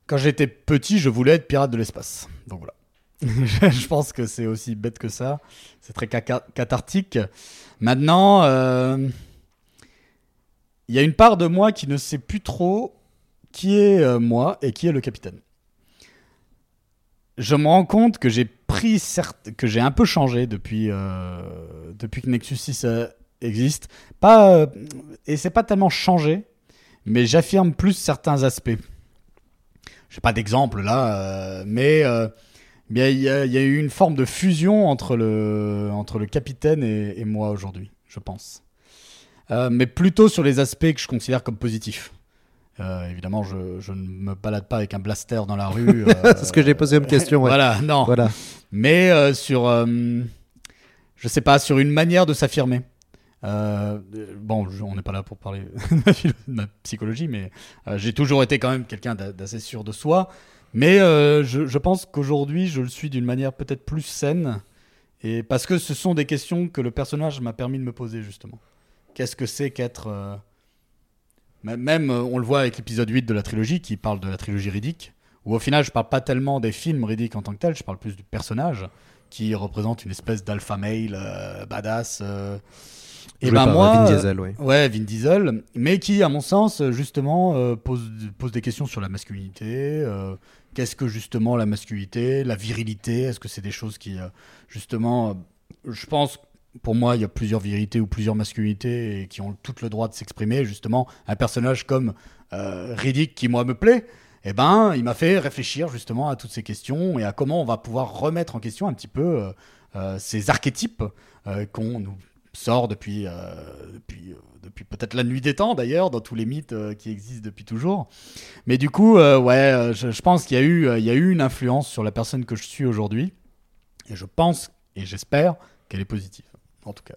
Quand j'étais petit, je voulais être pirate de l'espace. Donc voilà. je pense que c'est aussi bête que ça. C'est très cathartique. Maintenant, euh, il y a une part de moi qui ne sait plus trop qui est euh, moi et qui est le capitaine. Je me rends compte que j'ai pris certes, que j'ai un peu changé depuis euh, que Nexus 6 euh, existe. Pas et c'est pas tellement changé, mais j'affirme plus certains aspects. J'ai pas d'exemple là, euh, mais euh, mais il y, a- il y a eu une forme de fusion entre le entre le capitaine et, et moi aujourd'hui, je pense. Euh, mais plutôt sur les aspects que je considère comme positifs. Euh, évidemment, je, je ne me balade pas avec un blaster dans la rue. euh, C'est ce que j'ai posé comme question, ouais. Voilà, non. Voilà. Mais sur, je sais pas, sur une manière de s'affirmer. Euh, bon, on n'est pas là pour parler de ma, psychologie, mais euh, j'ai toujours été quand même quelqu'un d'a- d'assez sûr de soi. Mais euh, je, pense qu'aujourd'hui, je le suis d'une manière peut-être plus saine. Et parce que ce sont des questions que le personnage m'a permis de me poser, justement. Qu'est-ce que c'est qu'être. Même, on le voit avec l'épisode 8 de la trilogie, qui parle de la trilogie Riddick, où au final, je parle pas tellement des films Riddick en tant que tel, je parle plus du personnage, qui représente une espèce d'alpha male badass. Euh, et Joué ben moi, Vin euh, Diesel, ouais. Ouais, Vin Diesel, mais qui, à mon sens, euh, justement, euh, pose, pose des questions sur la masculinité. euh, Qu'est-ce que, justement, la masculinité, la virilité Est-ce que c'est des choses qui, euh, justement, euh, je pense, pour moi, il y a plusieurs virités ou plusieurs masculinités et qui ont tout le droit de s'exprimer. Justement, un personnage comme euh, Riddick, qui, moi, me plaît, eh ben, il m'a fait réfléchir, justement, à toutes ces questions et à comment on va pouvoir remettre en question un petit peu euh, euh, ces archétypes euh, qu'on nous sort depuis, euh, depuis, euh, depuis peut-être la nuit des temps d'ailleurs, dans tous les mythes euh, qui existent depuis toujours. Mais du coup, ouais, je, je pense qu'il y, eu, y a eu une influence sur la personne que je suis aujourd'hui. Et je pense et j'espère qu'elle est positive, en tout cas.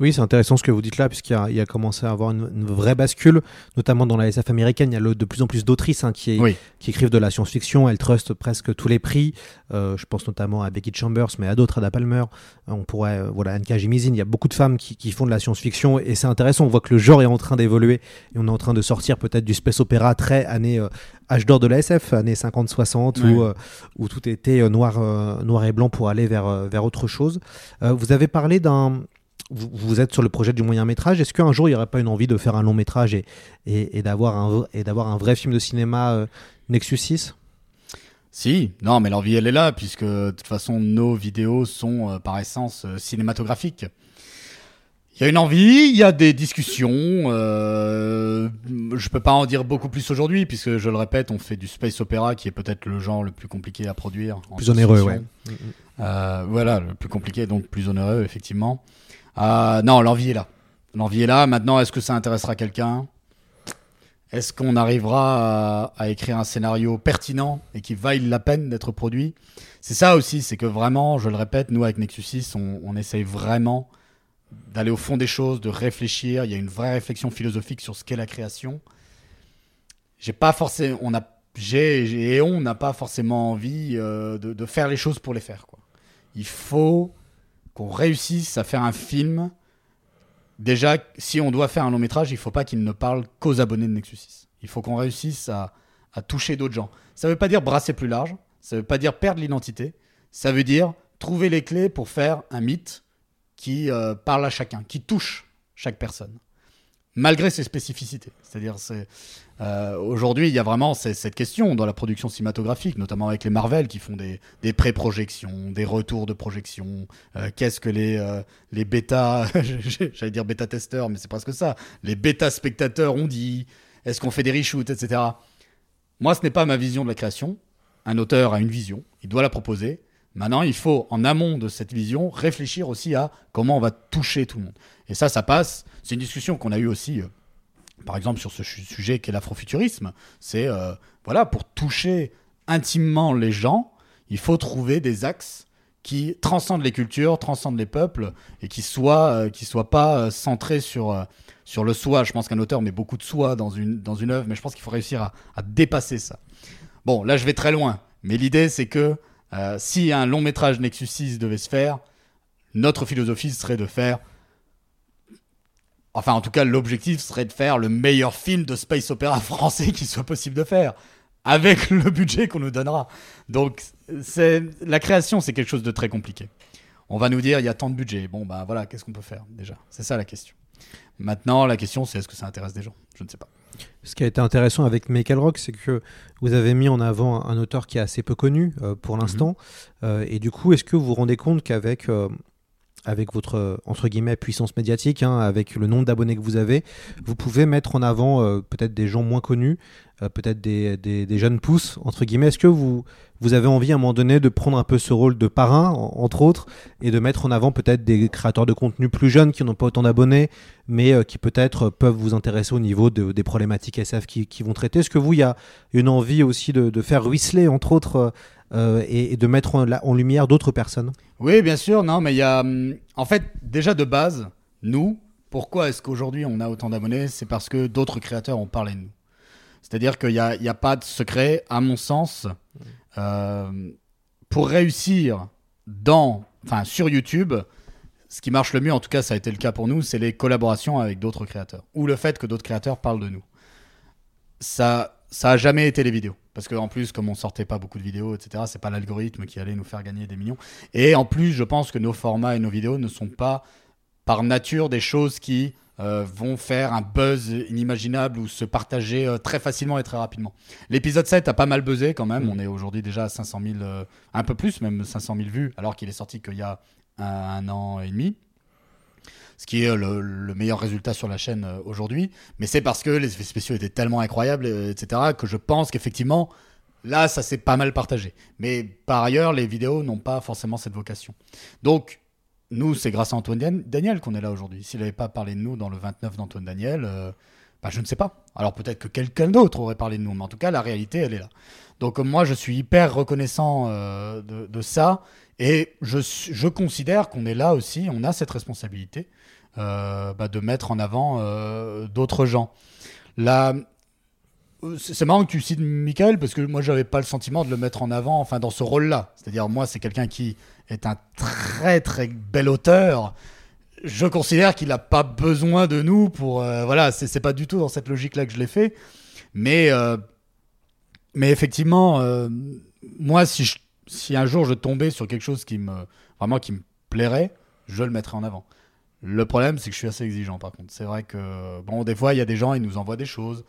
Oui, c'est intéressant ce que vous dites là, puisqu'il y a, il y a commencé à avoir une, une vraie bascule, notamment dans la SF américaine. Il y a le- de plus en plus d'autrices hein, qui, Oui. qui écrivent de la science-fiction. Elles trustent presque tous les prix. Euh, je pense notamment à Becky Chambers, mais à d'autres, Ada Palmer. Euh, On pourrait, euh, voilà, Anka Jimizin. Il y a beaucoup de femmes qui, qui font de la science-fiction et c'est intéressant. On voit que le genre est en train d'évoluer et on est en train de sortir peut-être du space opéra très année euh, âge d'or de la SF, années 50-60, Ouais. où, où tout était noir, noir et blanc pour aller vers, vers autre chose. Vous avez parlé d'un vous, vous êtes sur le projet du moyen métrage. Est-ce qu'un jour il n'y aurait pas une envie de faire un long métrage et, et, et d'avoir un, vrai film de cinéma euh, Nexus 6 Si, non, mais l'envie, elle est là, puisque de toute façon, nos vidéos sont euh, par essence euh, cinématographiques. Il y a une envie, il y a des discussions. Euh, je peux pas en dire beaucoup plus aujourd'hui, puisque je le répète, on fait du space opéra, qui est peut-être le genre le plus compliqué à produire. en Plus onéreux, ouais. Euh, voilà, le plus compliqué, donc plus onéreux, effectivement. Euh, non, l'envie est là. L'envie est là. Maintenant, est-ce que ça intéressera quelqu'un? Est-ce qu'on arrivera à, écrire un scénario pertinent et qui vaille la peine d'être produit? C'est ça aussi, c'est que vraiment, je le répète, nous avec Nexus 6, on, essaye vraiment d'aller au fond des choses, de réfléchir. Il y a une vraie réflexion philosophique sur ce qu'est la création. J'ai pas forcément, on a, et on n'a pas forcément envie euh, de, faire les choses pour les faire. Il faut qu'on réussisse à faire un film. Déjà, si on doit faire un long métrage, il faut pas qu'il ne parle qu'aux abonnés de Nexus 6. Il faut qu'on réussisse à, toucher d'autres gens. Ça veut pas dire brasser plus large, ça veut pas dire perdre l'identité, ça veut dire trouver les clés pour faire un mythe qui euh, parle à chacun, qui touche chaque personne, malgré ses spécificités. C'est-à-dire, c'est euh, aujourd'hui, il y a vraiment cette question dans la production cinématographique, notamment avec les Marvel qui font des, pré-projections, des retours de projection. Euh, Qu'est-ce que les, euh, les bêta, j'allais dire bêta-testeurs, mais c'est presque ça, les bêta-spectateurs ont dit Est-ce qu'on fait des reshoots, etc. Moi, ce n'est pas ma vision de la création. Un auteur a une vision, il doit la proposer. Maintenant, il faut, en amont de cette vision, réfléchir aussi à comment on va toucher tout le monde. Et ça, ça passe. C'est une discussion qu'on a eue aussi, euh, par exemple, sur ce sujet qu'est l'afrofuturisme. C'est, euh, voilà, pour toucher intimement les gens, il faut trouver des axes qui transcendent les cultures, transcendent les peuples, et qui soient, euh, qui soient pas centrés sur, sur le soi. Je pense qu'un auteur met beaucoup de soi dans une, dans une œuvre, mais je pense qu'il faut réussir à, à dépasser ça. Bon, là, je vais très loin, mais l'idée, c'est que euh, si un long métrage Nexus 6 devait se faire, notre philosophie serait de faire. Enfin, en tout cas, l'objectif serait de faire le meilleur film de space opéra français qu'il soit possible de faire, avec le budget qu'on nous donnera. Donc, c'est la création, c'est quelque chose de très compliqué. On va nous dire, il y a tant de budget. Bon, bah voilà, qu'est-ce qu'on peut faire déjà? C'est ça la question. Maintenant, la question, c'est est-ce que ça intéresse des gens? Je ne sais pas. Ce qui a été intéressant avec Michael Rock, c'est que vous avez mis en avant un auteur qui est assez peu connu euh, pour l'instant. Euh, et du coup, est-ce que vous vous rendez compte qu'avec euh, avec votre euh, entre guillemets puissance médiatique, hein, avec le nombre d'abonnés que vous avez, vous pouvez mettre en avant euh, peut-être des gens moins connus, euh, peut-être des, des- des jeunes pousses entre guillemets. Est-ce que vous vous avez envie à un moment donné de prendre un peu ce rôle de parrain, en- entre autres, et de mettre en avant peut-être des créateurs de contenu plus jeunes qui n'ont pas autant d'abonnés, mais euh, qui peut-être peuvent vous intéresser au niveau de- des problématiques SF qui, qui vont traiter? Est-ce que vous, il y a une envie aussi de, de faire ruisseler, entre autres, euh, et, et de mettre en, lumière d'autres personnes Oui, bien sûr. Non, mais il y a. hum, En fait, déjà de base, nous, pourquoi est-ce qu'aujourd'hui on a autant d'abonnés? C'est parce que d'autres créateurs ont parlé de nous. C'est-à-dire qu'il n'y a, a pas de secret, à mon sens. Euh, pour réussir dans, enfin, sur YouTube, ce qui marche le mieux, en tout cas, ça a été le cas pour nous, c'est les collaborations avec d'autres créateurs ou le fait que d'autres créateurs parlent de nous. Ça, ça a jamais été les vidéos. Parce qu'en plus, comme on sortait pas beaucoup de vidéos, etc., c'est pas l'algorithme qui allait nous faire gagner des millions. Et en plus, je pense que nos formats et nos vidéos ne sont pas par nature des choses qui euh, vont faire un buzz inimaginable ou se partager euh, très facilement et très rapidement. L'épisode 7 a pas mal buzzé quand même. On est aujourd'hui déjà à 500 000, euh, un peu plus, même 500 000 vues, alors qu'il est sorti qu'il y a un, un an et demi ce qui est le, le meilleur résultat sur la chaîne euh, aujourd'hui. Mais c'est parce que les effets spéciaux étaient tellement incroyables, euh, etc., que je pense qu'effectivement, là, ça s'est pas mal partagé. Mais par ailleurs, les vidéos n'ont pas forcément cette vocation. Donc, nous, c'est grâce à Antoine Dan- Daniel qu'on est là aujourd'hui. S'il n'avait pas parlé de nous dans le 29 d'Antoine Daniel, euh, bah, je ne sais pas. Alors peut-être que quelqu'un d'autre aurait parlé de nous, mais en tout cas, la réalité, elle est là. Donc euh, moi, je suis hyper reconnaissant euh, de, ça. Et je, considère qu'on est là aussi, on a cette responsabilité euh, bah, de mettre en avant euh, d'autres gens. Là, euh, c'est c'est marrant que tu cites Michael parce que moi j'avais pas le sentiment de le mettre en avant enfin dans ce rôle-là. C'est-à-dire moi c'est quelqu'un qui est un très très bel auteur. Je considère qu'il n'a pas besoin de nous pour euh, voilà c'est c'est pas du tout dans cette logique-là que je l'ai fait. Mais euh, mais effectivement euh, moi si si un jour je tombais sur quelque chose qui me vraiment qui me plairait, je le mettrais en avant. Le problème, c'est que je suis assez exigeant par contre. C'est vrai que, bon, des fois, il y a des gens, ils nous envoient des choses,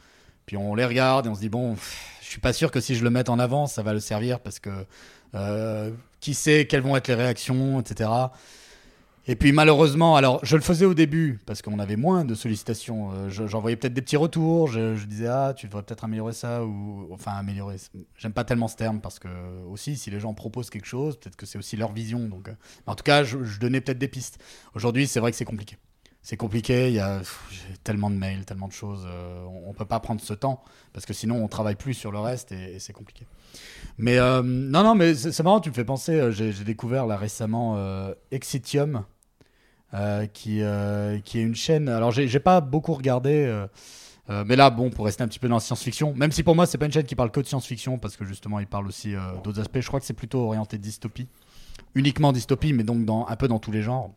puis on les regarde et on se dit, bon, pff, je suis pas sûr que si je le mette en avant, ça va le servir parce que euh, qui sait quelles vont être les réactions, etc. Et puis malheureusement, alors je le faisais au début parce qu'on avait moins de sollicitations. Euh, je- J'envoyais peut-être des petits retours. Je, disais ah tu devrais peut-être améliorer ça ou enfin améliorer. J'aime pas tellement ce terme parce que aussi si les gens proposent quelque chose, peut-être que c'est aussi leur vision. Donc euh, en tout cas, je, donnais peut-être des pistes. Aujourd'hui, c'est vrai que c'est compliqué. C'est compliqué. Il y a tellement de mails, tellement de choses. euh, on, on peut pas prendre ce temps parce que sinon on travaille plus sur le reste et, et c'est compliqué. Mais non non mais c'est marrant. Tu me fais penser. J'ai découvert là récemment Exitium qui, euh, qui est une chaîne. Alors, j'ai pas beaucoup regardé, euh, euh, mais là, bon, pour rester un petit peu dans la science-fiction, même si pour moi, c'est pas une chaîne qui parle que de science-fiction, parce que justement, il parle aussi euh, d'autres aspects. Je crois que c'est plutôt orienté dystopie, uniquement dystopie, mais donc dans, un peu dans tous les genres.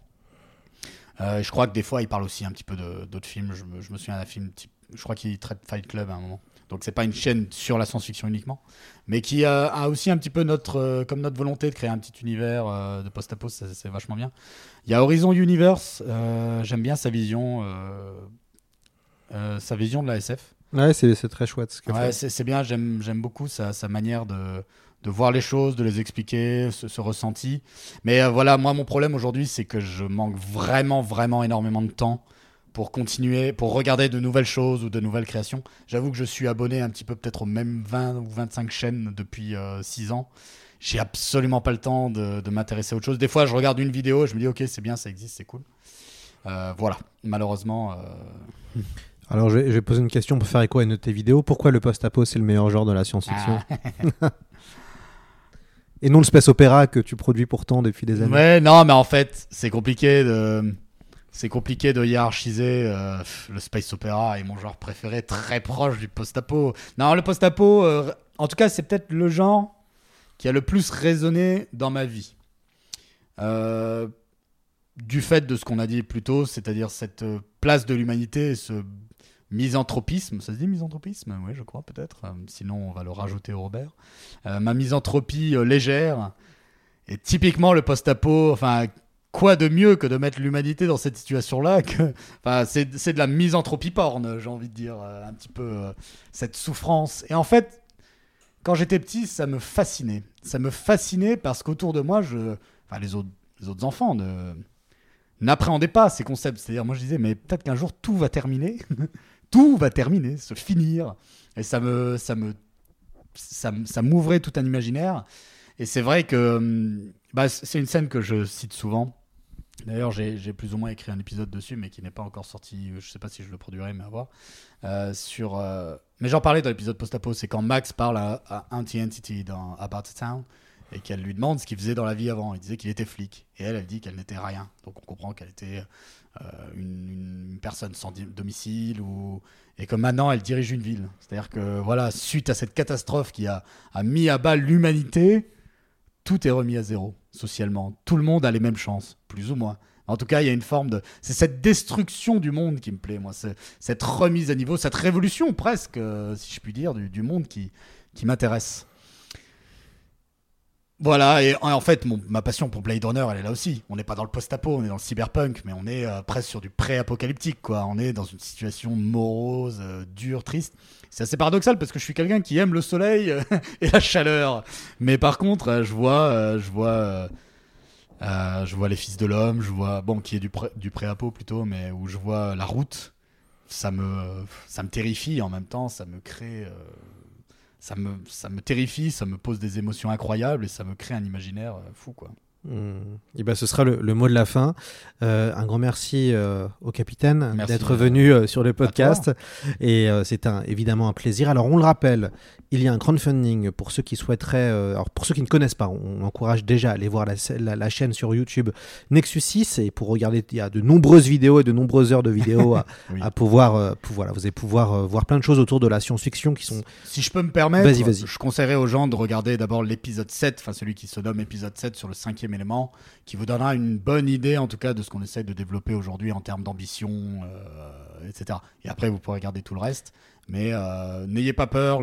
Euh, je crois que des fois, il parle aussi un petit peu d'autres films. Je me, souviens d'un film, type, je crois qu'il traite Fight Club à un moment. Donc c'est pas une chaîne sur la science-fiction uniquement, mais qui a, aussi un petit peu notre, euh, comme notre volonté de créer un petit univers euh, de post-apo, c'est vachement bien. Il y a Horizon Universe, euh, j'aime bien sa vision, euh, euh, sa vision de la SF. Ouais, c'est très chouette. ce Ouais, c'est bien, j'aime beaucoup sa, sa manière de, de voir les choses, de les expliquer, ce, ce ressenti. Mais euh, voilà, moi, mon problème aujourd'hui, c'est que je manque vraiment, vraiment énormément de temps pour continuer, pour regarder de nouvelles choses ou de nouvelles créations. J'avoue que je suis abonné un petit peu peut-être aux mêmes 20 ou 25 chaînes depuis 6 ans. J'ai absolument pas le temps de, de m'intéresser à autre chose. Des fois, je regarde une vidéo et je me dis, ok, c'est bien, ça existe, c'est cool. Euh, voilà, malheureusement. euh, Alors, je vais, je vais poser une question pour faire écho à une de tes vidéos. Pourquoi le post-apo, c'est le meilleur genre de la science-fiction Ah. Et non le space opéra que tu produis pourtant depuis des années. Ouais, non, mais en fait, c'est compliqué de. C'est compliqué de hiérarchiser euh, le space opéra est mon genre préféré, très proche du post-apo. Non, le post-apo, en tout cas, c'est peut-être le genre qui a le plus résonné dans ma vie. Euh, du fait de ce qu'on a dit plus tôt, c'est-à-dire cette euh, place de l'humanité, ce misanthropisme, ça se dit misanthropisme? Oui, je crois peut-être. Euh, sinon, on va le rajouter au Robert. Ma misanthropie légère, et typiquement le post-apo, enfin, quoi de mieux que de mettre l'humanité dans cette situation-là que... Enfin, c'est de la misanthropie porn, j'ai envie de dire, un petit peu cette souffrance. Et en fait, quand j'étais petit, ça me fascinait. Ça me fascinait parce qu'autour de moi, enfin, les, autres, enfants ne... n'appréhendaient pas ces concepts. C'est-à-dire, moi, je disais, mais peut-être qu'un jour, tout va terminer. tout va terminer, se finir. Et ça me... Ça me ça, ça m'ouvrait tout un imaginaire. Et c'est vrai que hum, bah, c'est une scène que je cite souvent. D'ailleurs, j'ai plus ou moins écrit un épisode dessus, mais qui n'est pas encore sorti. Je sais pas si je le produirai, mais à voir. Euh, sur, euh, Mais j'en parlais dans l'épisode post-apo. C'est quand Max parle à, à Anti-Entity dans About a Town et qu'elle lui demande ce qu'il faisait dans la vie avant. Il disait qu'il était flic. Et elle, elle dit qu'elle n'était rien. Donc on comprend qu'elle était euh, une, personne sans domicile ou et que maintenant elle dirige une ville. C'est-à-dire que voilà, suite à cette catastrophe qui a mis à bas l'humanité, tout est remis à zéro socialement. Tout le monde a les mêmes chances, plus ou moins. En tout cas, il y a une forme de. C'est cette destruction du monde qui me plaît, moi. Cette remise à niveau, cette révolution presque, euh, si je puis dire, du, monde qui, qui m'intéresse. Voilà, et en fait, ma passion pour Blade Runner, elle est là aussi. On n'est pas dans le post-apo, on est dans le cyberpunk, mais on est euh, presque sur du pré-apocalyptique, quoi. On est dans une situation morose, euh, dure, triste. C'est assez paradoxal parce que je suis quelqu'un qui aime le soleil et la chaleur. Mais par contre, je vois, je vois, euh, je vois les fils de l'homme, je vois, bon, qui est du pré- du pré-apo plutôt, mais où je vois la route. Ça me, ça me terrifie en même temps, ça me crée. euh, ça me, ça me terrifie, ça me pose des émotions incroyables et ça me crée un imaginaire euh, fou, quoi. Et ben, ce sera le, le mot de la fin. Euh, un grand merci euh, au capitaine d'être venu euh, sur le podcast. Et euh, c'est un, évidemment un plaisir. Alors, on le rappelle, il y a un crowdfunding pour ceux qui souhaiteraient. euh, alors, pour ceux qui ne connaissent pas, on encourage déjà à aller voir la, la- la chaîne sur YouTube Nexus 6. Et pour regarder, il y a de nombreuses vidéos et de nombreuses heures de vidéos à, Oui. à pouvoir. euh, pou- voilà, vous allez pouvoir euh, voir plein de choses autour de la science-fiction qui sont. Si je peux me permettre, je conseillerais aux gens de regarder d'abord l'épisode 7, enfin celui qui se nomme épisode 7 sur le cinquième élément, qui vous donnera une bonne idée en tout cas de ce qu'on essaie de développer aujourd'hui en termes d'ambition, euh, etc. Et après, vous pourrez regarder tout le reste. Mais euh, n'ayez pas peur,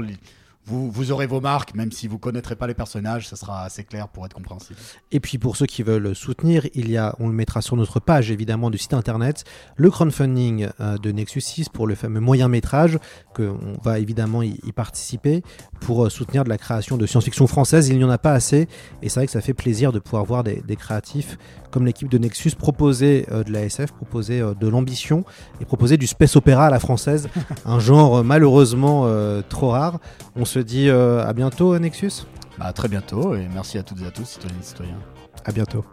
vous, vous aurez vos marques, même si vous connaîtrez pas les personnages, ça sera assez clair pour être compréhensible. Et puis pour ceux qui veulent soutenir, il y a, on le mettra sur notre page évidemment du site internet, le crowdfunding euh, de Nexus 6 pour le fameux moyen métrage, qu'on va évidemment y, y participer pour euh, soutenir de la création de science-fiction française. Il n'y en a pas assez et c'est vrai que ça fait plaisir de pouvoir voir des, des créatifs comme l'équipe de Nexus proposer euh, de la SF, proposer de l'ambition et proposer du space opéra à la française, un genre malheureusement trop rare. On se dit euh, à bientôt Nexus. Bah, à très bientôt et merci à toutes et à tous, citoyennes et citoyens. À bientôt.